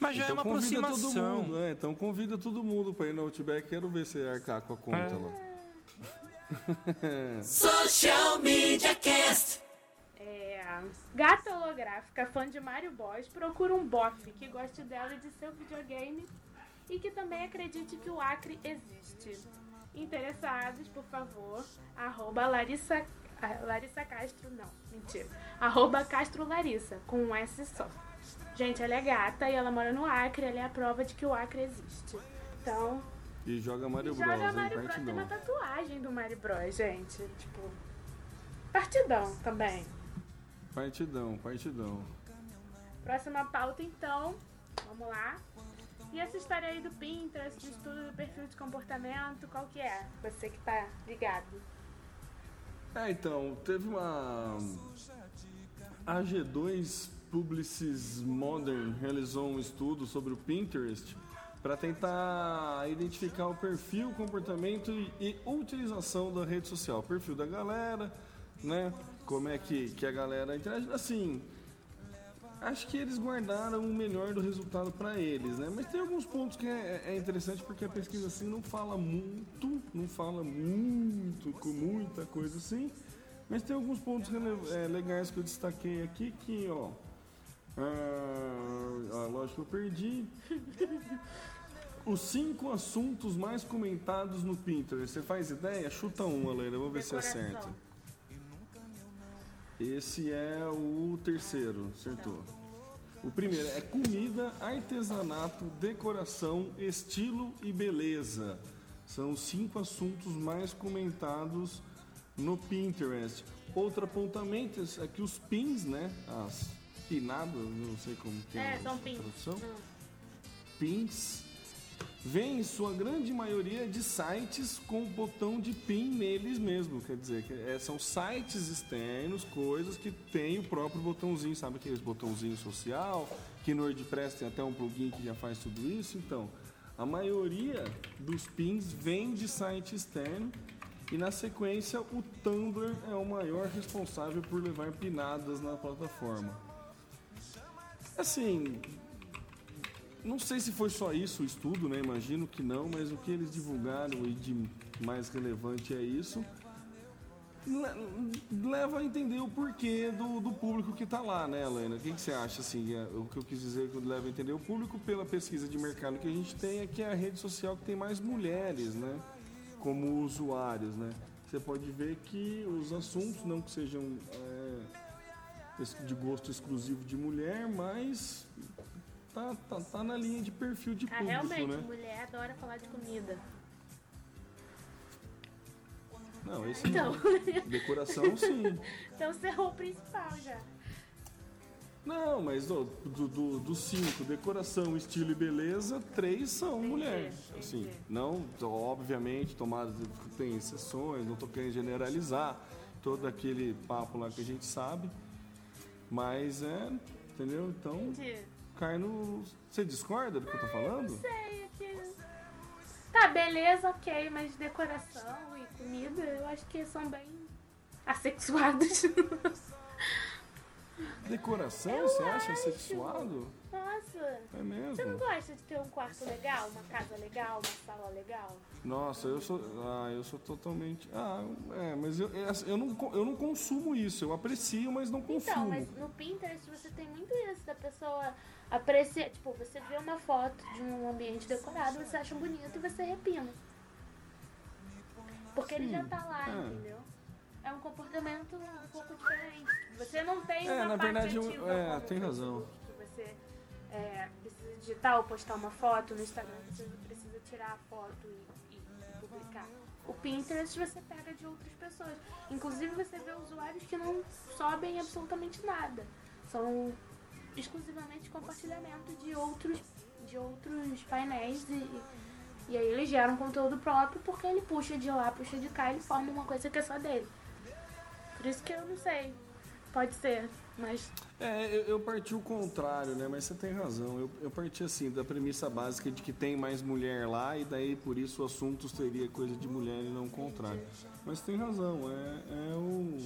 Mas já é uma Então convida todo aproximação. mundo, né? Então convida todo mundo pra ir no Outback. Quero ver você arcar com a conta É. lá. (laughs) Social Media Cast. É. Gata holográfica, fã de Mario Boss, procura um bofe que goste dela e de seu videogame e que também acredite que o Acre existe. Interessados, por favor, arroba Larissa, ah, Larissa Castro, não, mentira. Arroba Castro Larissa, com um S só. Gente, ela é gata e ela mora no Acre, ela é a prova de que o Acre existe. Então, E joga Mario Bros, joga? Mario Bros. Tem uma tatuagem do Mario Bros, gente. Tipo, partidão também. Partidão, partidão. Próxima pauta, então. Vamos lá. E essa história aí do Pinterest, de estudo do perfil de comportamento, qual que é? Você que tá ligado. É, então, teve uma. A G2 Publicis Modern realizou um estudo sobre o Pinterest para tentar identificar o perfil, comportamento e, utilização da rede social. O perfil da galera, né? Como é que, que a galera interage. Assim, Acho que eles guardaram o melhor do resultado para eles, né? Mas tem alguns pontos que é, é, interessante porque a pesquisa assim não fala muito, não fala muito, com muita coisa assim. Mas tem alguns pontos é, legais que eu destaquei aqui que, ó. Ah, ah, lógico que eu perdi. Os cinco assuntos mais comentados no Pinterest. Você faz ideia? Chuta um, Aleira. Vamos ver se acerta. Esse é o terceiro, acertou. O primeiro é comida, artesanato, decoração, estilo e beleza. São os cinco assuntos mais comentados no Pinterest. Outro apontamento é que os pins, né? As pinadas, não sei como que É, a são pins. tradução. Hum. Pins vem em sua grande maioria de sites com botão de pin neles mesmo. Quer dizer, que é, são sites externos, coisas que tem o próprio botãozinho, sabe aqueles botãozinho social, que no WordPress tem até um plugin que já faz tudo isso. Então, a maioria dos pins vem de site externo e na sequência o Tumblr é o maior responsável por levar pinadas na plataforma. Assim, não sei se foi só isso o estudo, né? Imagino que não, mas o que eles divulgaram e de mais relevante é isso. Le- Leva a entender o porquê do, do público que está lá, né, Helena? O que, que você acha, assim? é, O que eu quis dizer que leva a entender o público pela pesquisa de mercado que a gente tem é que é a rede social que tem mais mulheres, né? Como usuários, né? Você pode ver que os assuntos, não que sejam é, de gosto exclusivo de mulher, mas tá, tá, tá na linha de perfil de Ah, público, realmente, né? mulher adora falar de comida. Não, esse Então, não. (laughs) Decoração, sim. então você errou o principal já. Não, mas ó, do, do, dos cinco, decoração, estilo e beleza, três são mulheres. entendi. Assim, não, obviamente, tomadas, tem exceções, não tô querendo generalizar todo aquele papo lá que a gente sabe. Mas é, entendeu? Então, Entendi. cai no. Você discorda do que eu tô falando? Sei, aqui. Tá, beleza, ok, mas decoração e comida eu acho que são bem assexuados. Decoração, Eu você acha acho. Nossa. É Você não mesmo? gosta de ter um quarto legal, uma casa legal, uma sala legal? Nossa, eu sou. Ah, eu sou totalmente. Ah, é, mas eu, é, eu, não, eu não consumo isso. Eu aprecio, mas não consumo. Então, mas no Pinterest você tem muito isso, da pessoa apreciar. Tipo, você vê uma foto de um ambiente decorado, você acha bonito e você repina. Porque ele já tá lá, é. entendeu? É um comportamento um pouco diferente. Você não tem É, uma na parte verdade, eu- é, tem razão. É, precisa digitar ou postar uma foto no Instagram, você precisa tirar a foto e, e publicar. O Pinterest você pega de outras pessoas. Inclusive você vê usuários que não sobem absolutamente nada. São exclusivamente compartilhamento de outros, de outros painéis e, e aí ele gera um conteúdo próprio porque ele puxa de lá, puxa de cá, ele forma uma coisa que é só dele. Por isso que eu não sei. Pode ser, mas É, eu, eu parti o contrário, né? Mas você tem razão. Eu, eu parti assim, da premissa básica de que tem mais mulher lá e daí por isso o assunto seria coisa de mulher e não o contrário. Mas tem razão, é, é o.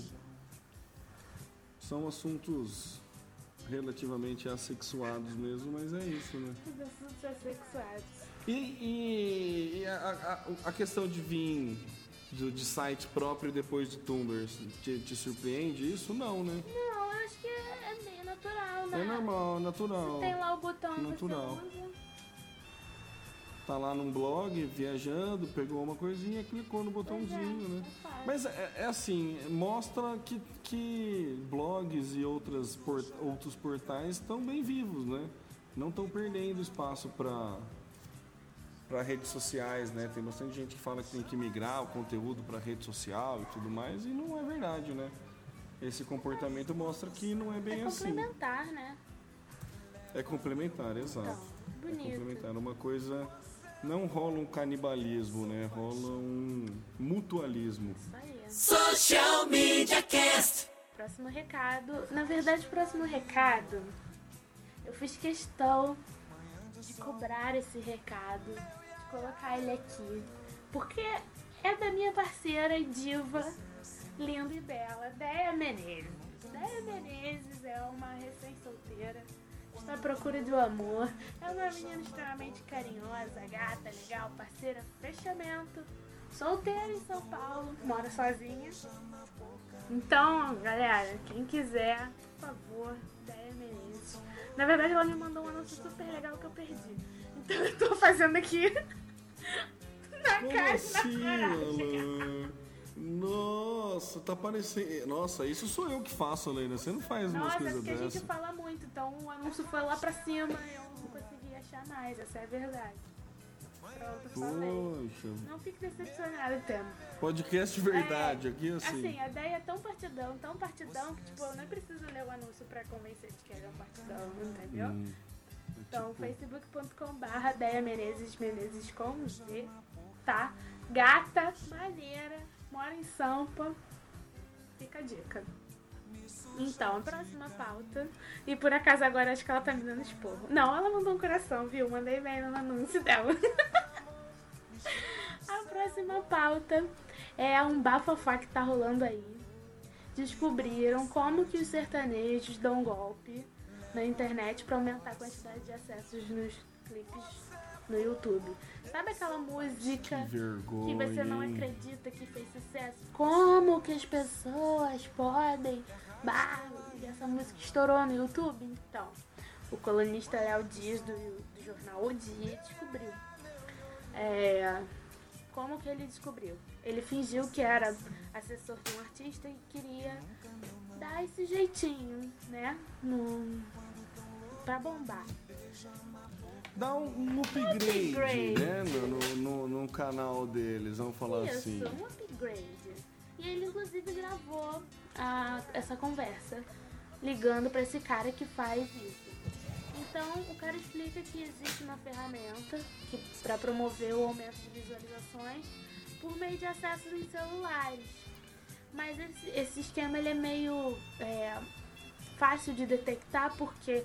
São assuntos relativamente assexuados mesmo, mas é isso, né? os assuntos assexuados. E, e- e a, a- a questão de vir do- de site próprio depois de Tumblr, te, te surpreende isso? Não, né? Não, eu acho que é, é bem natural, né? É normal, natural. Tem lá o botão Natural. você. Tá lá num blog, viajando, pegou uma coisinha, clicou no botãozinho, né? é. Mas é, é assim, mostra que, que blogs e outras por- outros portais estão bem vivos, né? Não estão perdendo espaço para para redes sociais, né? Tem bastante gente que fala que tem que migrar o conteúdo para rede social e tudo mais, e não é verdade, né? Esse comportamento mostra que não é bem É assim. complementar, né? É complementar, exato. Então, É bonito. complementar. Uma coisa. Não rola um canibalismo, né? Rola um mutualismo. Isso aí. Social Media Cast. Próximo recado. Na verdade, o próximo recado, eu fiz questão de cobrar esse recado, de colocar ele aqui, porque é da minha parceira diva linda e bela, Déia Menezes. Déia Menezes é uma recém-solteira. Está à procura do amor. É uma menina extremamente carinhosa, gata, legal, parceira, fechamento. Solteira em São Paulo, mora sozinha. Então, galera, quem quiser, por favor. Na verdade, ela me mandou um anúncio super legal que eu perdi. Então (laughs) eu tô fazendo aqui (laughs) na Como cara assim, coragem. Nossa, tá parecendo. Nossa, isso sou eu que faço, Helena. Você não faz umas Nossa, é coisas porque a gente dessas. fala muito, então o anúncio foi lá pra cima e eu não consegui achar mais, essa é a verdade. Pronto, falei. Poxa, Não fique decepcionado, Temo. podcast verdade aqui assim. Assim, a ideia é tão partidão, tão partidão, que tipo, eu nem preciso ler o anúncio pra convencer de que ele é um partidão, entendeu? Hum, Então, tipo, facebook.com barra Deia Menezes, Menezes com Z, tá? Gata, maneira, mora em Sampa. Fica a dica. Então, a próxima pauta. E por acaso agora acho que ela tá me dando esporro. Não, ela mandou um coração, viu? Mandei bem no anúncio dela. (laughs) a próxima pauta é um bafafá que tá rolando aí. Descobriram como que os sertanejos dão golpe na internet pra aumentar a quantidade de acessos nos clipes no YouTube. Sabe aquela música que que vergonha. você não acredita que fez sucesso? Como que as pessoas podem? Bah, e essa música estourou no YouTube? Então, o colunista Léo Dias do, do jornal O Dia descobriu. É, como que ele descobriu? Ele fingiu que era assessor de um artista e queria dar esse jeitinho, né? No, pra bombar. Dá um, um upgrade, upgrade. né? No, no, no- canal deles, vamos falar Isso, assim. um upgrade. E ele inclusive gravou a- essa conversa ligando pra esse cara que faz isso. Então o cara explica que existe uma ferramenta para promover o aumento de visualizações por meio de acessos em celulares. Mas esse, esse esquema ele é meio é, fácil de detectar porque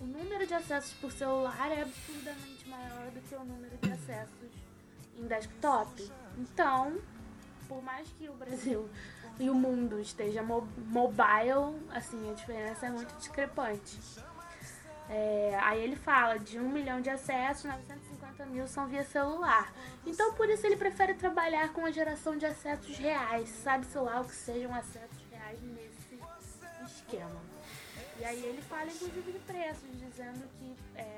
o número de acessos por celular é absurdamente maior do que o número de acessos em desktop. Então, por mais que o Brasil e o mundo esteja mo- mobile, assim, a diferença é muito discrepante. É, aí ele fala de um milhão de acessos, 950 mil são via celular. Então por isso ele prefere trabalhar com a geração de acessos reais, sabe-se lá o que sejam acessos reais nesse esquema. E aí ele fala inclusive de preços, dizendo que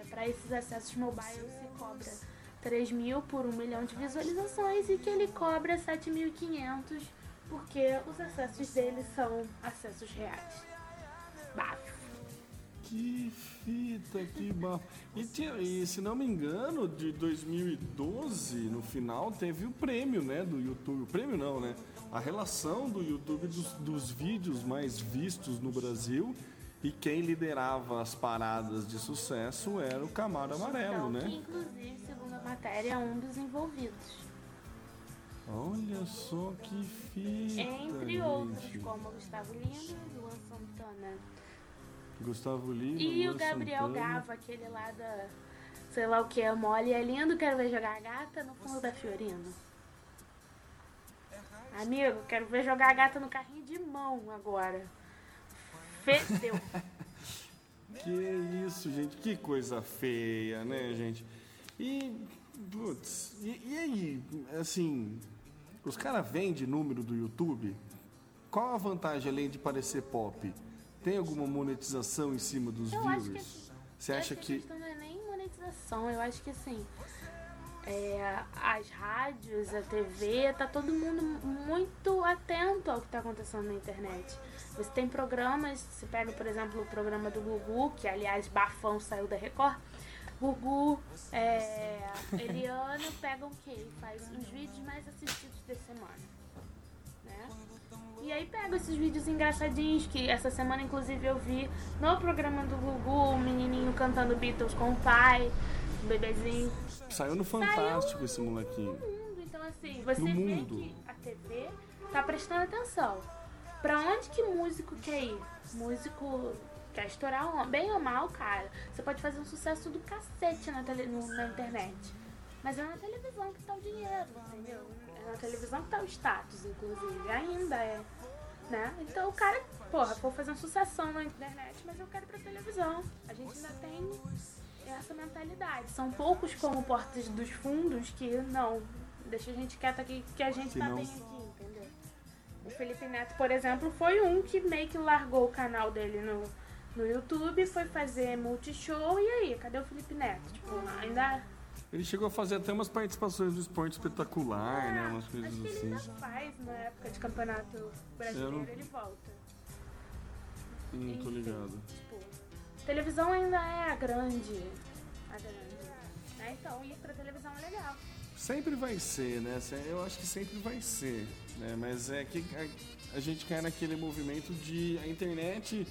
para esses acessos mobile se cobra 3 mil por um milhão de visualizações e que ele cobra 7.500 porque os acessos dele são acessos reais. Bafo. Que fita, que bafo. E, tinha- e se não me engano, de 2012, no final, teve o prêmio, né, do YouTube. O prêmio não, né? A relação do YouTube dos, dos vídeos mais vistos no Brasil. E quem liderava as paradas de sucesso era o Camaro Amarelo, Então, que né? inclusive, segundo a matéria, é um dos envolvidos. Olha só que fita. Entre gente. outros, como Gustavo Lima, Luan Santana Gustavo Lima. e Luan o Gabriel Santana. Gava, aquele lá da. Sei lá o que é mole, é lindo, quero ver jogar a gata no fundo da Fiorino. Amigo, quero ver jogar a gata no carrinho de mão agora. Fedeu. (laughs) Que isso, gente, que coisa feia, né, gente? E, putz, e, e aí, assim, os caras vendem número do YouTube? Qual a vantagem além de parecer pop? Tem alguma monetização em cima dos Eu acho que Você acha que. questão não é nem monetização, eu acho que assim, é, as rádios, a TV, tá todo mundo muito atento ao que tá acontecendo na internet. Você tem programas, você pega, por exemplo, o programa do Gugu, que aliás Bafão saiu da Record. Gugu, é, Eliana pegam o quê? Faz os vídeos mais assistidos da semana. Né? E aí pega esses vídeos engraçadinhos que essa semana inclusive eu vi no programa do Gugu, o menininho cantando Beatles com o pai, o bebezinho Saiu no Fantástico esse molequinho. mundo. Então, assim, você No vê mundo. que a TV tá prestando atenção. Pra onde que músico quer ir? Músico quer estourar um- bem ou mal, cara. Você pode fazer um sucesso do cacete na, tele, no- na internet. Mas é na televisão que tá o dinheiro, entendeu? É na televisão que tá o status, inclusive. Ainda é. né? Então o cara, porra, vou fazer uma sucessão na internet, mas eu quero ir pra televisão. A gente ainda tem essa mentalidade. São poucos como Portas dos Fundos que não, deixa a gente quieta aqui que a gente tá não- bem aqui, entendeu? O Felipe Neto, por exemplo, foi um que meio que largou o canal dele no, no YouTube, foi fazer multishow e aí, cadê o Felipe Neto? Tipo, ainda. Ele chegou a fazer até umas participações do esporte espetacular, né? Umas acho coisas que ele assim. ainda faz na época de campeonato brasileiro, não- ele volta. Não tô Enfim, ligado. Tipo, televisão ainda é a grande. A grande. Né? Então, ir pra televisão é legal. Sempre vai ser, né? Eu acho que sempre vai ser, né? Mas é que a, a gente cai naquele movimento de a internet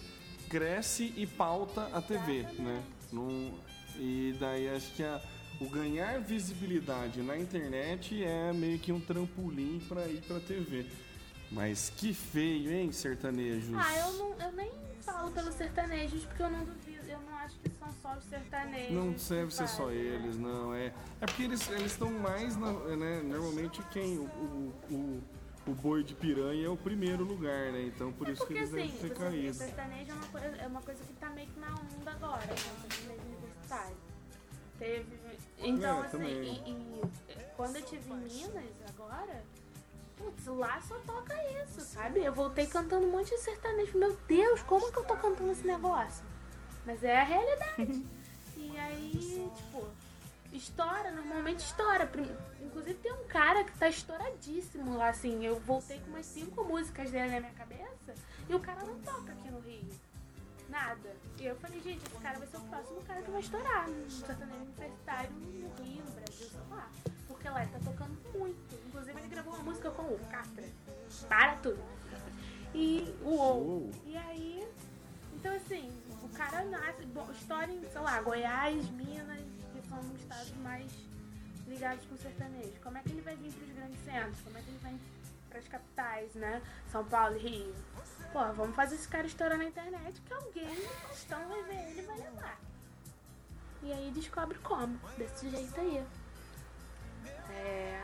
cresce e pauta a TV, né? Não- e daí acho que a- o ganhar visibilidade na internet é meio que um trampolim para ir pra TV. Mas que feio, hein, sertanejos? Ah, eu, não, eu nem falo pelos sertanejos, porque eu não duvido, eu não acho que são só os sertanejos. Não deve ser só né? eles, não. É, é porque eles eles estão mais, na, né? Normalmente quem? O, o, o, o boi de piranha é o primeiro lugar, né? Então por É isso que porque eles assim, devem ter caído. sertanejo é uma, coisa, é uma coisa que tá meio que na onda agora, né? O universitário. Teve. Então, É, assim, e, e quando eu tive em Minas agora, putz, lá só toca isso, sabe? Eu voltei cantando um monte de sertanejo. Meu Deus, como que eu tô cantando esse negócio? Mas é a realidade. (laughs) e aí, tipo, estoura, normalmente estoura. Inclusive tem um cara que tá estouradíssimo lá, assim. Eu voltei com umas cinco músicas dele na minha cabeça e o cara não toca aqui no Rio. Nada. E eu falei, gente, esse cara vai ser o próximo cara que vai estourar no sertanejo universitário no Rio, no Brasil, sei lá. Porque lá ele tá tocando muito. Inclusive ele gravou uma música com o Catra. Para tudo. E uou. Uou. E aí, então assim, o cara nasce, bom, estoura em, sei lá, Goiás, Minas, são estados mais ligados com o sertanejo. Como é que ele vai vir pros grandes centros? Como é que ele vai pras capitais, né? São Paulo e Rio. Pô, vamos fazer esse cara estourar na internet que alguém então vai ver ele e vai levar. E aí descobre como, desse jeito aí. É.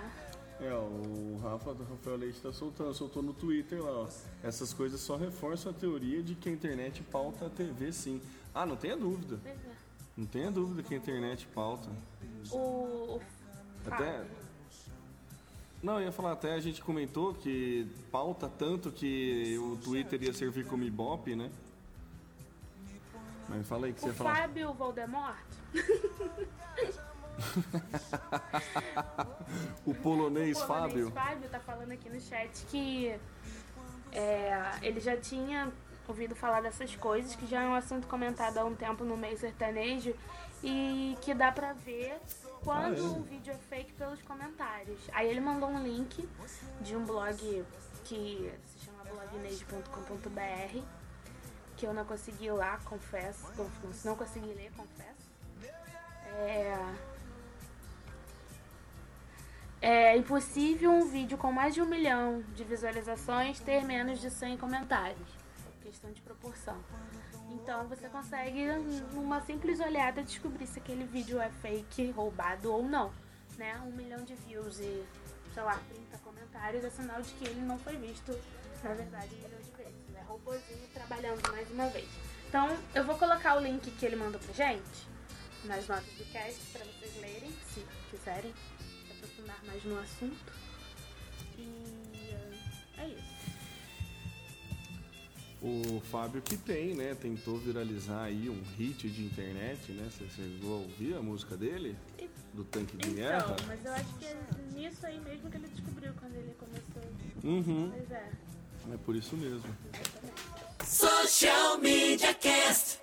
É, o Rafa do Rafael Leite tá soltando, soltou no Twitter lá, ó. Essas coisas só reforçam a teoria de que a internet pauta a TV sim. Ah, não tenha dúvida. Pois é. Não tenha dúvida que a internet pauta. O. Até. Fábio, Não, eu ia falar, até a gente comentou que pauta tanto que o Twitter ia servir como ibope, né? Mas fala aí que você o ia falar. Fábio Voldemort. (laughs) O polonês O Fábio. polonês Fábio tá falando aqui no chat que é, ele já tinha ouvido falar dessas coisas, que já é um assunto comentado há um tempo no meio sertanejo e que dá pra ver quando Ah, um vídeo é fake pelos comentários. Aí ele mandou um link de um blog que se chama blognage.com.br que eu não consegui lá, confesso. Conf- Não consegui ler, confesso. É, é impossível um vídeo com mais de um milhão de visualizações ter menos de 100 comentários. Questão de proporção. Então você consegue, numa simples olhada, descobrir se aquele vídeo é fake, roubado ou não. Né? Um milhão de views e, sei lá, 30 comentários é sinal de que ele não foi visto, na verdade, um milhão de vezes. É robôzinho trabalhando mais uma vez. Então, eu vou colocar o link que ele mandou pra gente nas notas do cast para vocês lerem, se quiserem se aprofundar mais no assunto. E é isso. O Fábio que tem, né? Tentou viralizar aí um hit de internet, né? Você chegou a ouvir a música dele? Do tanque de guerra? Então, mas eu acho que é nisso aí mesmo que ele descobriu quando ele começou. Uhum. Pois é, É por isso mesmo. Social Media Cast.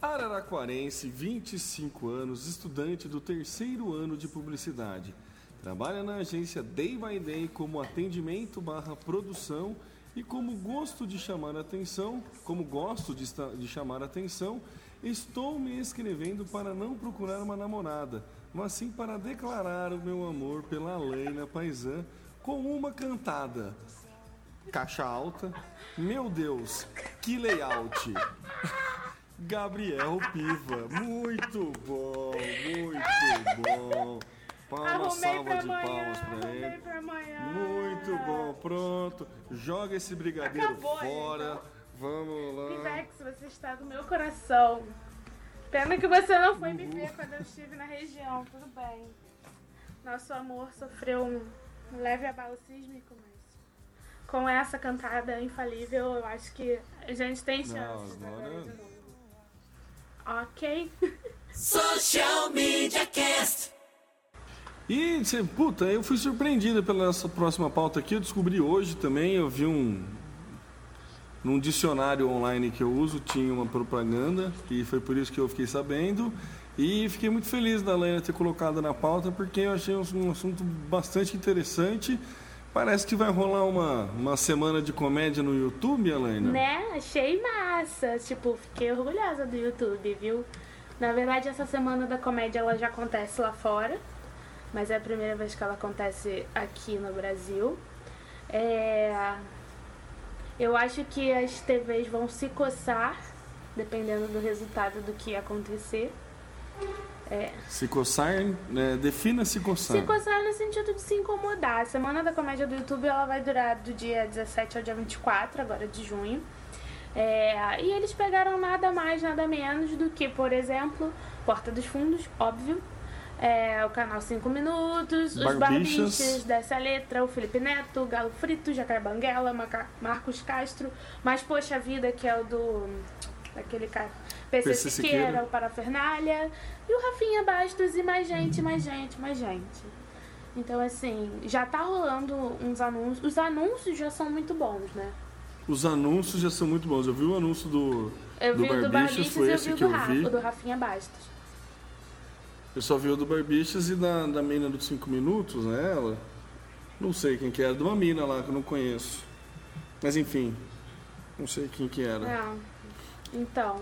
Araraquarense, 25 anos, estudante do terceiro ano de publicidade. Trabalha na agência Day by Day como atendimento barra produção e como gosto de chamar atenção, como gosto de, de chamar atenção, estou me inscrevendo para não procurar uma namorada, mas sim para declarar o meu amor pela Alaina Paisan com uma cantada. Caixa alta, meu Deus, que layout! Gabriel Piva, muito bom, muito bom. Palmas, Arrumei salva pra de amanhã, palmas pra arrumei ele. pra amanhã. Muito bom, pronto. Joga esse brigadeiro Acabou, fora. então. Vamos lá. Pivex, você está no meu coração. Pena que você não foi me ver quando eu estive na região, tudo bem. Nosso amor sofreu um leve abalo sísmico, mas com essa cantada infalível, eu acho que a gente tem chance agora- agora de novo. Ok? (laughs) Social Media Cast. E, puta, eu fui surpreendido pela essa próxima pauta aqui. Eu descobri hoje também, eu vi um. Num dicionário online que eu uso, tinha uma propaganda, e foi por isso que eu fiquei sabendo. E fiquei muito feliz da Lena ter colocado na pauta, porque eu achei um, um assunto bastante interessante. Parece que vai rolar uma, uma semana de comédia no YouTube, Helena. Né? Achei massa. Tipo, fiquei orgulhosa do YouTube, viu? Na verdade, essa semana da comédia ela já acontece lá fora, mas é a primeira vez que ela acontece aqui no Brasil. É... Eu acho que as TVs vão se coçar, dependendo do resultado do que acontecer. Se coçar, né, defina se coçar. Se coçar no sentido de se incomodar. A Semana da Comédia do YouTube ela vai durar do dia 17 ao dia 24, agora de junho. É, e eles pegaram nada mais, nada menos do que, por exemplo, Porta dos Fundos, óbvio. É, o canal 5 Minutos, os Barbichas. Barbichas, Dessa Letra, o Felipe Neto, Galo Frito, Jacaré Banguela, Maca- Marcos Castro, Mas Poxa Vida, que é o do. daquele cara. PC, PC Siqueira, Siqueira. o Parafernália, e o Rafinha Bastos, e mais gente, mais gente, mais gente. Então, assim, já tá rolando uns anúncios. Os anúncios já são muito bons, né? Os anúncios já são muito bons. Eu vi o anúncio do, Eu do vi o do Barbichas, Barbichas foi eu esse que eu vi. o do Rafinha Bastos. Eu só vi o do Barbichas e da, da mina dos 5 minutos, né? Ela. Não sei quem que era, de uma mina lá que eu não conheço. Mas enfim, não sei quem que era. Não. Então.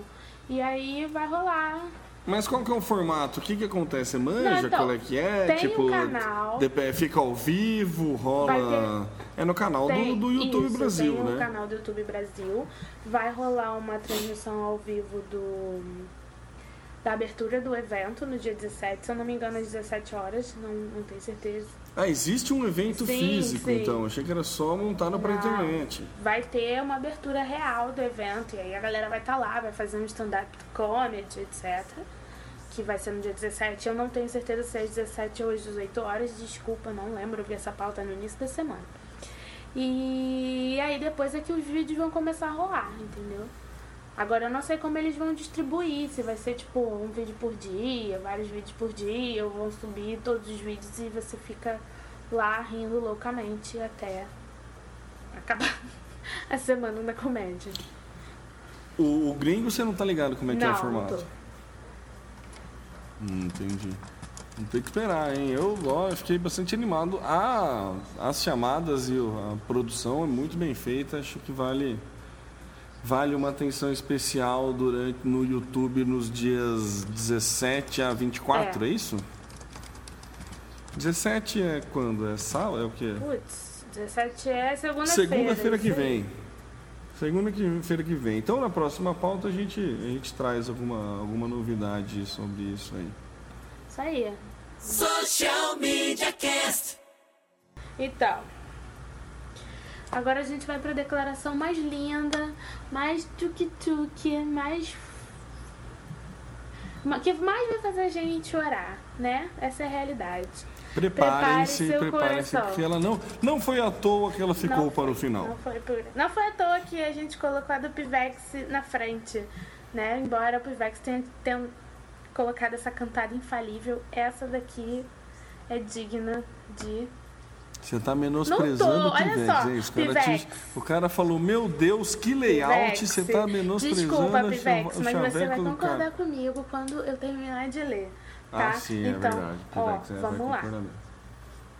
E aí vai rolar. Mas qual que é o formato? O que que acontece? Você manja Não, então, qual é que é? tem tipo, um canal. de- fica ao vivo, rola. É no canal do, Tem- do YouTube isso, Brasil, tem né? canal do YouTube Brasil. Vai rolar uma transmissão ao vivo do da abertura do evento no dia 17, se eu não me engano, às 17 horas, não, não tenho certeza. Ah, existe um evento Sim, físico, sim. então. Achei que era só montado pra Não. internet. Vai ter uma abertura real do evento, e aí a galera vai estar lá, vai fazer um stand-up comedy, etc. Que vai ser no dia 17. Eu não tenho certeza se é às 17 ou às 18 horas, desculpa, não lembro, eu vi essa pauta no início da semana. E aí depois é que os vídeos vão começar a rolar, entendeu? Agora eu não sei como eles vão distribuir, se vai ser tipo um vídeo por dia, vários vídeos por dia, ou vão subir todos os vídeos e você fica lá rindo loucamente até acabar (laughs) a semana da comédia. O, o gringo você não tá ligado como é que é o não, formato? não tô. Hum, entendi. Vamos ter que esperar, hein? Eu, ó, eu fiquei bastante animado. Ah, as chamadas e a produção é muito bem feita. Acho que vale vale uma atenção especial durante no YouTube nos dias 17 a 24, é, É. isso? 17 é quando? É sábado? É o quê? Putz, 17 é segunda-feira. Segunda-feira que vem. Segunda-feira que vem. Então na próxima pauta a gente, a gente traz alguma, alguma novidade sobre isso aí. Isso aí. Social Media Cast. Então. Agora a gente vai pra declaração mais linda, mais tuk-tuk, mais. ma- que mais vai fazer a gente chorar, né? Essa é a realidade. Preparem-se, Prepare preparem-se, coração. porque ela não, não foi à toa que ela ficou Não para o final. Não foi, por- não foi à toa que a gente colocou a do Pivex na frente, né? Embora o Pivex tenha, tenha colocado essa cantada infalível, essa daqui é digna de. Você está menosprezando o olha Pivex, só, é isso? O cara, te- Pivex. o cara falou, meu Deus, que layout, Pivex. você está menosprezando Desculpa, Pivex, chave- o mas você vai concordar cara. comigo quando eu terminar de ler. Tá? Ah, sim, é então, verdade. ó, Pivex, é, vamos lá.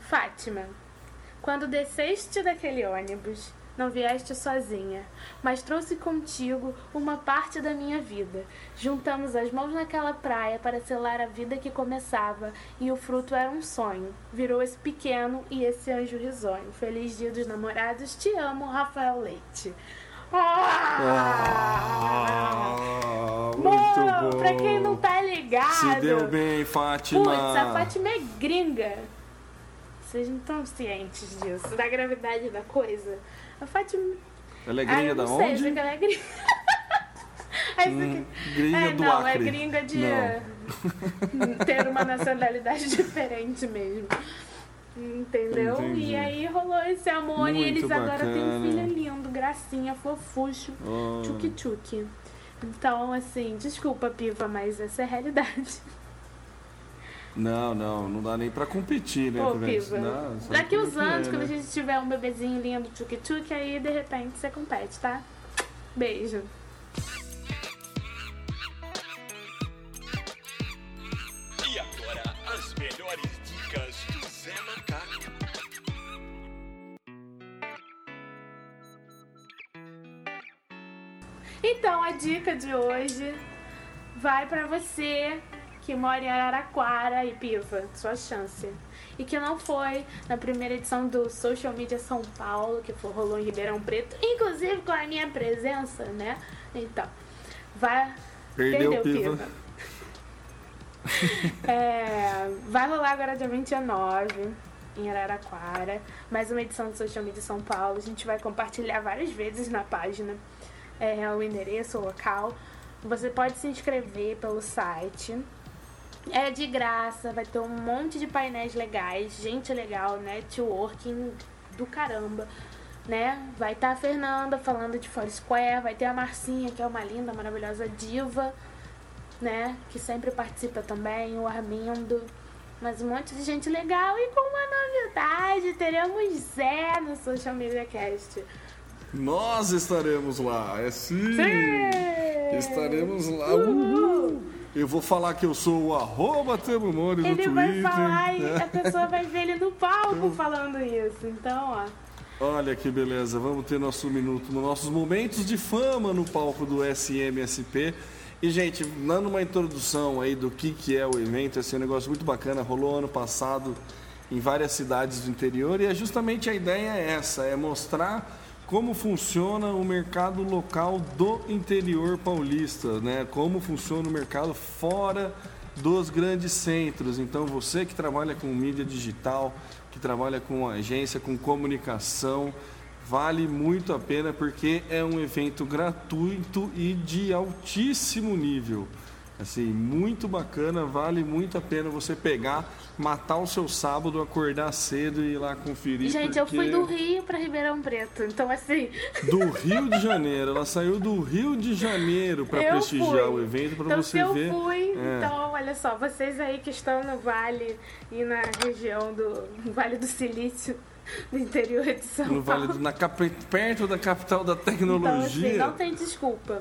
Fátima, quando desceste daquele ônibus, não vieste sozinha, mas trouxe contigo uma parte da minha vida. Juntamos as mãos naquela praia para selar a vida que começava, e o fruto era um sonho. Virou esse pequeno e esse anjo risonho. Feliz dia dos namorados, te amo, Rafael Leite. Ah! Ah, muito Bom, bom. pra quem não tá ligado. Se deu bem, Fátima. Putz, a Fátima é gringa. Vocês não estão cientes disso, da gravidade da coisa. A Fátima. É Ah, eu da sei, onde? sei que é gringa. Aí Hum, gringa é, do não, é Acre. gringa de Não. (laughs) ter uma nacionalidade (laughs) diferente mesmo. Entendeu? Entendi. E aí rolou esse amor e Muito eles agora têm um bacana. filho lindo, gracinha, fofucho, Oh. tchuki-tchuki. Então, assim, desculpa, Piva, mas essa é a realidade. Não, não, não dá nem pra competir, né? Ô, com Piva. Não, Daqui uns que é, anos, quando né? a gente tiver um bebezinho lindo, tchuki-tchuki, aí de repente você compete, tá? Beijo. E agora, as melhores dicas do Zé Macaco. Então, a dica de hoje vai pra você que mora em Araraquara e Piva, sua chance. E que não foi na primeira edição do Social Media São Paulo, que foi, rolou em Ribeirão Preto, inclusive com a minha presença, né? Então, vai. Perdeu, Perdeu, Piva. (laughs) É, vai rolar agora dia 29 em Araraquara, mais uma edição do Social Media São Paulo. A gente vai compartilhar várias vezes na página é, o endereço, o local. Você pode se inscrever pelo site. É de graça, vai ter um monte de painéis legais, gente legal, networking do caramba, né? Vai estar a Fernanda falando de Foursquare, vai ter a Marcinha, que é uma linda, maravilhosa diva, né? Que sempre participa também, o Armindo, mas um monte de gente legal e com uma novidade, teremos Zé no Social Media Cast. Nós estaremos lá, é sim. Sim! Estaremos lá. Uhul. Eu vou falar que eu sou o arroba Temo Mores no Ele Twitter. vai falar e (laughs) a pessoa vai ver ele no palco falando isso. Então, ó. Olha que beleza, vamos ter nosso minuto, nossos momentos de fama no palco do SMSP. E, gente, dando uma introdução aí do que, que é o evento, esse é um negócio muito bacana, rolou ano passado em várias cidades do interior e é justamente a ideia é essa, é mostrar como funciona o mercado local do interior paulista, né? Como funciona o mercado fora dos grandes centros. Então, você que trabalha com mídia digital, que trabalha com agência, com comunicação, vale muito a pena porque é um evento gratuito e de altíssimo nível. Assim, muito bacana, vale muito a pena você pegar, matar o seu sábado, acordar cedo e ir lá conferir. Gente, eu fui porque- do Rio pra Ribeirão Preto. Então, assim. do (laughs) Rio de Janeiro. Ela saiu do Rio de Janeiro para eu prestigiar fui. o evento, para então, você eu ver. fui, É. então, olha só, vocês aí que estão no Vale e na região do Vale do Silício, do interior de São No Paulo. vale, do- na, perto da capital da Então, tecnologia. assim, não tem desculpa.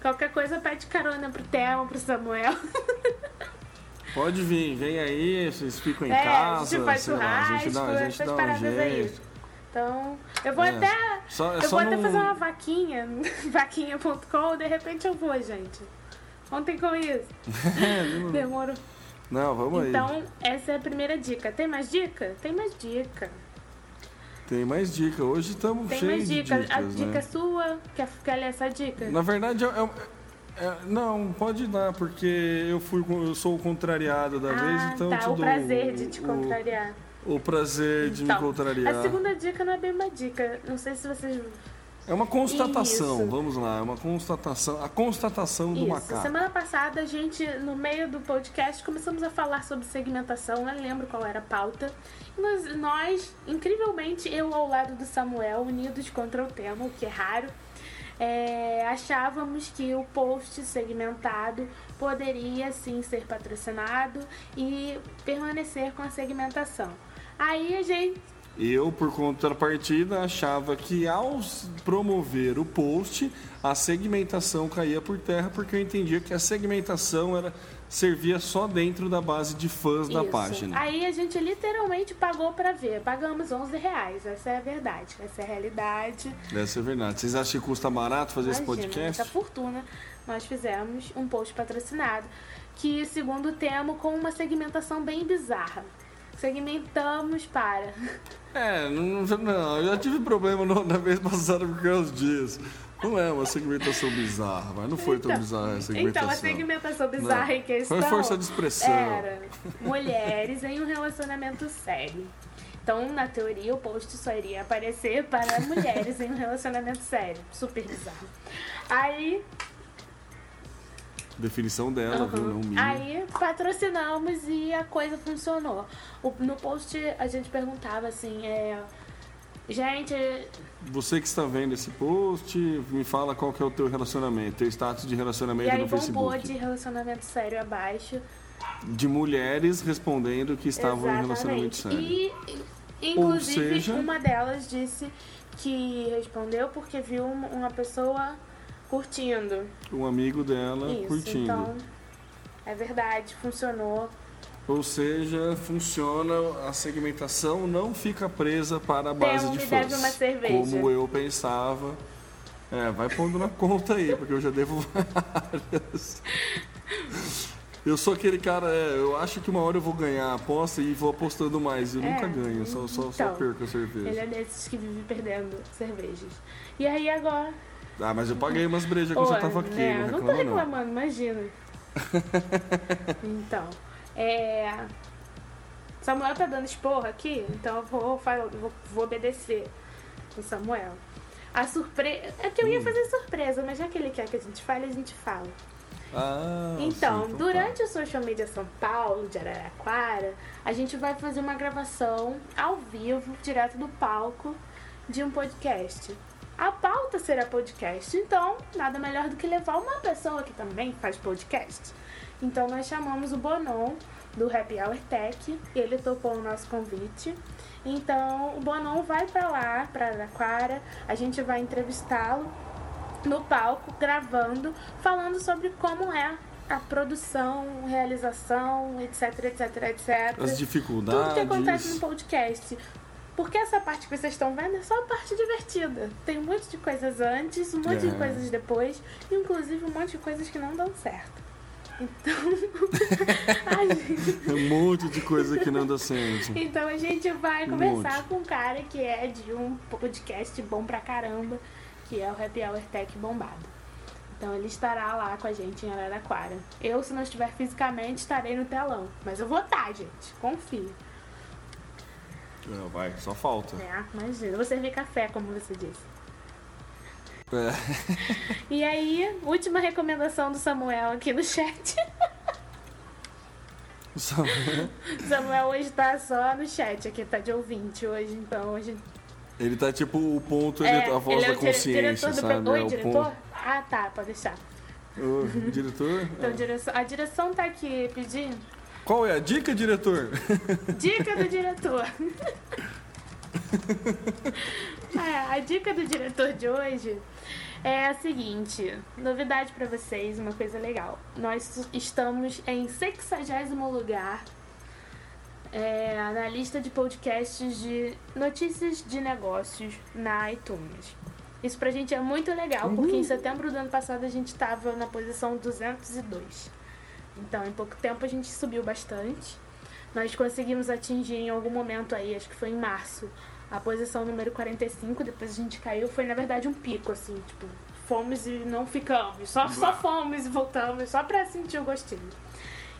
Qualquer coisa pede carona pro Theo, pro Samuel. (laughs) Pode vir, vem aí, vocês ficam em é, casa. a gente faz sei lá, a gente dá, churrasco, a gente essas dá um paradas aí. jeito. Então, eu vou É. até. Só- é eu vou até não- fazer uma vaquinha, (laughs) vaquinha.com, de repente eu vou, gente. Contem com isso. (laughs) Demorou. Não, vamos aí. Então, essa é a primeira dica. Tem mais dica? Tem mais dica. Tem mais dica. Hoje estamos cheios de dica. dicas, a dica né? é sua. Quer, quer ler essa dica? Na verdade, eu, eu- é, não, pode dar, porque eu fui eu sou o contrariado da vez, ah, então eu tá. te O dou prazer de te o- contrariar. O, prazer de Então, me contrariar. A segunda dica não é bem uma dica. Não sei se vocês. É uma constatação, Isso. vamos lá, é uma constatação, a constatação do Isso. macaco. Semana passada, a gente, no meio do podcast, começamos a falar sobre segmentação. Não lembro qual era a pauta. Nós, nós, incrivelmente, eu ao lado do Samuel, unidos contra o tema, o que é raro, é, achávamos que o post segmentado poderia sim ser patrocinado e permanecer com a segmentação. Aí a gente Eu, por contrapartida, achava que ao promover o post, a segmentação caía por terra, porque eu entendia que a segmentação era servia só dentro da base de fãs da Isso. página. Aí a gente literalmente pagou pra ver. Pagamos 11 reais. Essa é a verdade. Essa é a realidade. Essa é verdade. Vocês acham que custa barato fazer esse Imagina, podcast? Essa fortuna. Nós fizemos um post patrocinado. Que, segundo o Temo, com uma segmentação bem bizarra. Segmentamos para. É, não, não, eu já tive problema no- na vez passada por causa disso. Não é uma segmentação bizarra, mas não foi tão Então- bizarra a Então, segmentação. a segmentação bizarra Não. em questão Foi força de expressão. era mulheres em um relacionamento sério. Então, na teoria, o post só iria aparecer para mulheres em um relacionamento sério. Super bizarro. Aí, Definição dela, viu? Não minha. aí patrocinamos e a coisa funcionou. O- no post a gente perguntava assim, é, gente, Você que está vendo esse post, me fala qual que é o teu relacionamento, teu status de relacionamento e aí no bombou Facebook. de relacionamento sério abaixo. De mulheres respondendo que estavam em relacionamento sério. E, inclusive, seja- uma delas disse que respondeu porque viu uma pessoa curtindo. Um amigo dela Isso, curtindo. então é verdade, funcionou. Ou seja, funciona, a segmentação não fica presa para a base Tem um de me fãs. deve uma cerveja. Como eu pensava. É, vai pondo na conta aí, porque eu já devo (laughs) várias. Eu sou aquele cara, é, eu acho que uma hora eu vou ganhar a aposta e vou apostando mais. Eu É, nunca ganho, só, só, só então, perco a cerveja. Ele é desses que vive perdendo cervejas. E aí agora. Ah, mas eu paguei umas brejas Pô, já tava aqui, né, não não tô reclama não. reclamando, imagina. (laughs) então, é. Samuel tá dando esporro aqui, então eu vou, vou, vou obedecer o Samuel. A surpresa. É que eu Hum. ia fazer surpresa, mas já que ele quer que a gente fale, a gente fala. Ah, Então, sim, tá. durante o Social Media São Paulo, de Araraquara, a gente vai fazer uma gravação ao vivo, direto do palco, de um podcast. A pauta será podcast, então nada melhor do que levar uma pessoa que também faz podcast. Então nós chamamos o Bonon do Happy Hour Tech, ele topou o nosso convite. Então o Bonon vai pra lá, pra Araraquara, a gente vai entrevistá-lo no palco, gravando, falando sobre como é a produção, realização, etc, etc, etc. As dificuldades. Tudo que acontece no podcast. Porque essa parte que vocês estão vendo é só a parte divertida. Tem um monte de coisas antes, um monte É. de coisas depois, inclusive um monte de coisas que não dão certo. Então. (laughs) a gente, Um monte de coisa que não dá certo. então a gente vai conversar com um cara que é de um podcast bom pra caramba, que é o Happy Hour Tech Bombado. Então ele estará lá com a gente em Araraquara. Eu, se não estiver fisicamente, estarei no telão. Mas eu vou estar, gente. Confia. Não, vai, só falta. É, imagina. Vou servir café, como você disse. É. (laughs) E aí, última recomendação do Samuel aqui no chat. Só- (laughs) Samuel hoje tá só no chat aqui, tá de ouvinte hoje, então hoje. Ele tá tipo o ponto, ele, É, a voz ele é da o consciência, sabe? Oi, é o diretor? ponto. Ah, tá, pode deixar. Ô, diretor? Então, direção... a direção tá aqui pedindo. Qual é a dica, diretor? (laughs) Dica do diretor. (laughs) É, a dica do diretor de hoje é a seguinte: novidade pra vocês, uma coisa legal. Nós estamos em 60 lugar é, na lista de podcasts de notícias de negócios na iTunes. Isso pra gente é muito legal, porque em setembro do ano passado a gente tava na posição 202. Então, em pouco tempo a gente subiu bastante. Nós conseguimos atingir em algum momento aí, acho que foi em março, a posição número 45, depois a gente caiu, foi na verdade um pico, assim, tipo, fomos e não ficamos, só, só fomos e voltamos, só pra sentir o gostinho.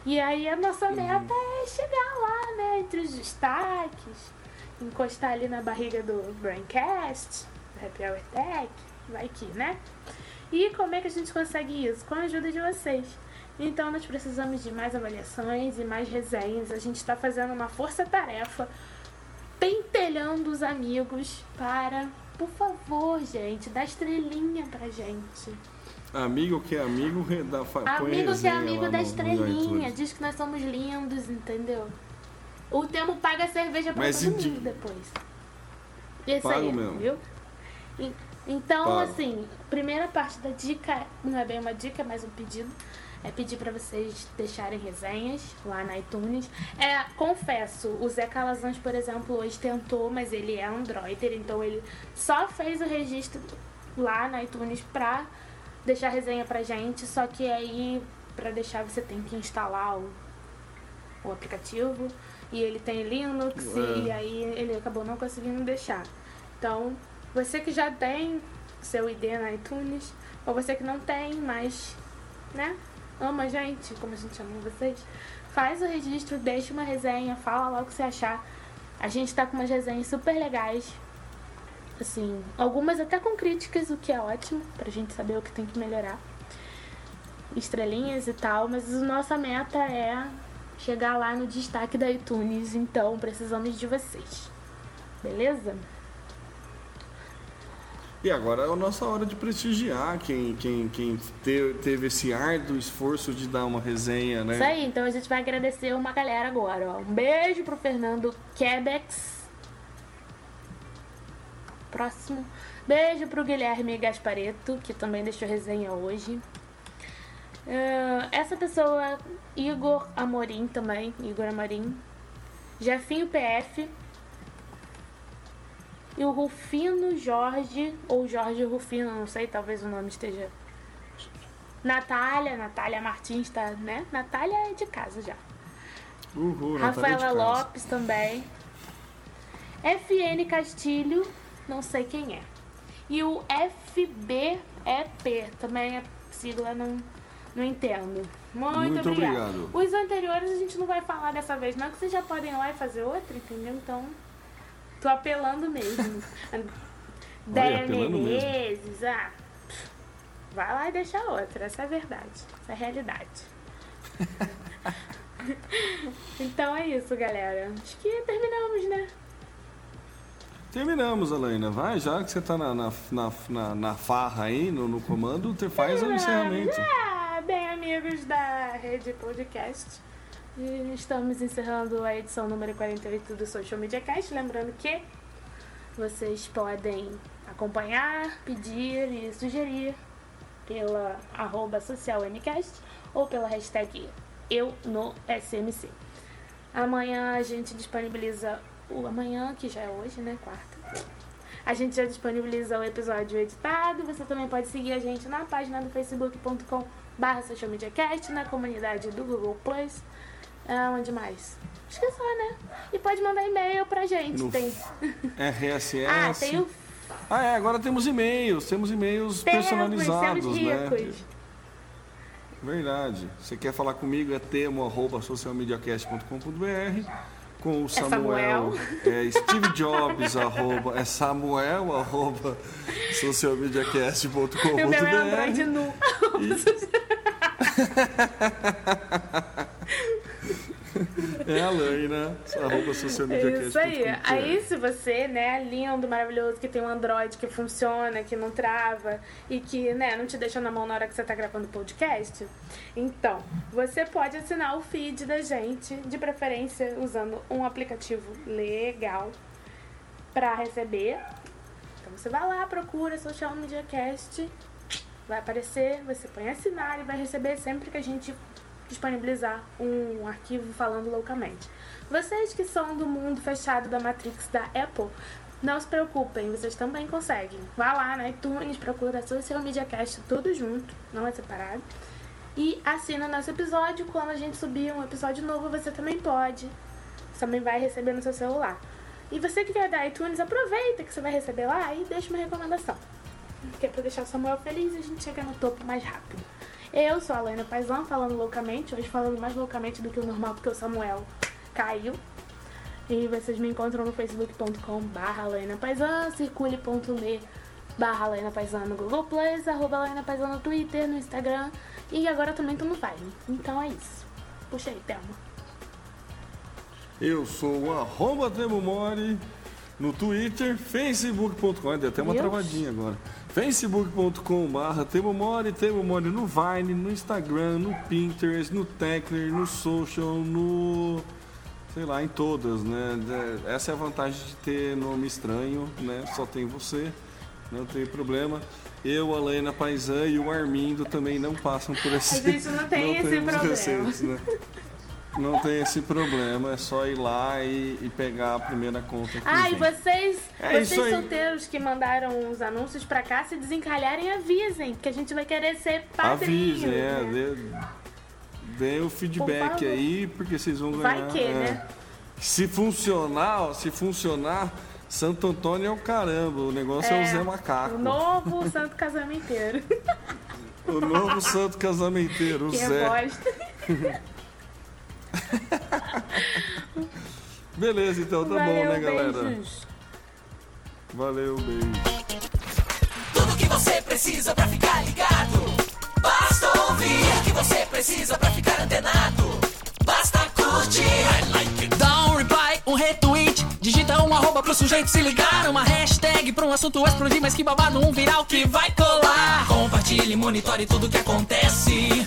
E aí a nossa meta é chegar lá, né, entre os destaques, encostar ali na barriga do Braincast, do Happy Hour Tech, vai que, né? E como é que a gente consegue isso? Com a ajuda de vocês. Então nós precisamos de mais avaliações e mais resenhas. A gente está fazendo uma força-tarefa, pentelhando os amigos para, por favor, gente, dá estrelinha pra gente. Amigo que é amigo, põe Amigo que é amigo da no- estrelinha, diz que nós somos lindos, entendeu? O Temo paga cerveja pra Mas todo mundo depois. Isso Pago aí, mesmo. viu? E- Então, Pago. assim, primeira parte da dica, não é bem uma dica, é mais um pedido. É pedir pra vocês deixarem resenhas lá na iTunes. É, confesso, o Zé Calazans, por exemplo, hoje tentou, mas ele é Androider, então ele só fez o registro lá na iTunes pra deixar resenha pra gente, só que aí pra deixar você tem que instalar o, o aplicativo e ele tem Linux É. e aí ele acabou não conseguindo deixar. Então, você que já tem seu ID na iTunes. Ou você que não tem, mas, né, ama a gente, como a gente ama vocês. Faz o registro, deixa uma resenha, fala lá o que você achar. A gente tá com umas resenhas super legais. Assim, algumas até com críticas, o que é ótimo, pra gente saber o que tem que melhorar. Estrelinhas e tal, mas a nossa meta é chegar lá no destaque da iTunes, então precisamos de vocês. Beleza? E agora é a nossa hora de prestigiar quem, quem, quem te- teve esse árduo esforço de dar uma resenha, né? Isso aí, então a gente vai agradecer uma galera agora, ó. Um beijo pro Fernando Quebex. Próximo. Beijo pro Guilherme Gaspareto, que também deixou resenha hoje. Ah, essa pessoa, Igor Amorim também, Igor Amorim. Jefinho PF. E o Rufino Jorge, ou Jorge Rufino, não sei, talvez o nome esteja Natália, Natália Martins tá, né? Natália é de casa já. Uhul, Natália de Rafaela. Lopes também. FN Castilho, não sei quem é. E o FBEP, também é sigla, não, não entendo. Muito, Muito obrigada. obrigado. Os anteriores a gente não vai falar dessa vez, não, que vocês já podem ir lá e fazer outra, entendeu? Então, tô apelando mesmo. (laughs) Deia. Menezes, ah. Vai lá e deixa outra, essa é a verdade, essa é a realidade. (laughs) então é isso, galera. Acho que terminamos, né? Terminamos, Alaina. Vai, já que você tá na, na, na, na, farra aí, no, no comando, você faz o encerramento. Ah, bem, amigos da Rede Podcast. E Estamos encerrando a edição número 48 do Social Media Cast. Lembrando que vocês podem acompanhar, pedir e sugerir pela arroba socialmcast ou pela hashtag eu no SMC. Amanhã a gente disponibiliza o amanhã, que já é hoje, né? Quarta. A gente já disponibiliza o episódio editado. Você também pode seguir a gente na página do facebook.com barra socialmediacast, na comunidade do Google Plus. Ah, onde mais? Acho que é só, né? E pode mandar e-mail pra gente. No Tem... RSS. Ah, tem o Ah, é, agora temos e-mails. Temos e-mails Temos, personalizados, temos né? Verdade. Você quer falar comigo é temo.socialmediacast.com.br com o Samuel, é Steve Jobs, (laughs) arroba, é Samuel, arroba, socialmediacast.com.br O meu é Android nu. (laughs) (laughs) É a Laina, arroba socialmediacast.com.br Isso aí. Aí se você, né, lindo, maravilhoso, que tem um Android que funciona, que não trava e que, né, não te deixa na mão na hora que você tá gravando o podcast, então, você pode assinar o feed da gente, de preferência usando um aplicativo legal pra receber. Então você vai lá, procura Social Media Cast, vai aparecer, você põe assinar e vai receber sempre que a gente disponibilizar um arquivo falando loucamente. Vocês que são do mundo fechado da Matrix da Apple, não se preocupem, vocês também conseguem. Vá lá na iTunes, procura Social Media Cast tudo junto, não é separado. E assina nosso episódio. Quando a gente subir um episódio novo, você também pode. Você também vai receber no seu celular. E você que quer da iTunes, aproveita que você vai receber lá e deixa uma recomendação. Que é pra deixar o Samuel feliz a gente chegar no topo mais rápido. Eu sou a Laina Paisão, falando loucamente. Hoje falando mais loucamente do que o normal, porque o Samuel caiu. E vocês me encontram no facebook.com barra Laina Paisão, circule.me barra Laina Paisão no Google Plus, arroba Laina Paisão no Twitter, no Instagram. E agora também tô no Vine. Então é isso. Puxa aí, Thelma. Eu sou o arroba Temo Mori no Twitter, facebook.com, deu até uma Deus. travadinha agora. facebook.com barra Temo Mori, Temo Mori no Vine, no Instagram, no Pinterest, no Tecner, no Social, no... sei lá, em todas, né? Essa é a vantagem de ter nome estranho, né? Só tem você, não tem problema. Eu, a Laina Paisan e o Armindo também não passam por esse... A gente não (laughs) tem esse temos problema. né? Não tem esse problema, é só ir lá e, e pegar a primeira conta que Ah, e vocês, É vocês solteiros que mandaram os anúncios pra cá, se desencalharem, avisem, porque a gente vai querer ser padrinho. Avise, é, né? dê, dê o Por feedback favor. aí, porque vocês vão Vai ganhar. que, é. né? Se funcionar, ó, se funcionar, Santo Antônio é o caramba, o negócio é, o Zé Macaco. O novo santo casamenteiro. O novo santo casamenteiro, o (laughs) que Zé. bosta. (laughs) (laughs) Beleza, então tá Valeu, bom, né, galera? beijos. Valeu, beijo. Tudo que você precisa pra ficar ligado. Basta ouvir o que você precisa pra ficar antenado. Basta curtir. I like it. Dá um reply, um retweet. Digita um arroba pro sujeito se ligar. Uma hashtag pra um assunto explodir. Mas que babado, um viral que vai colar. Compartilhe, monitore tudo que acontece.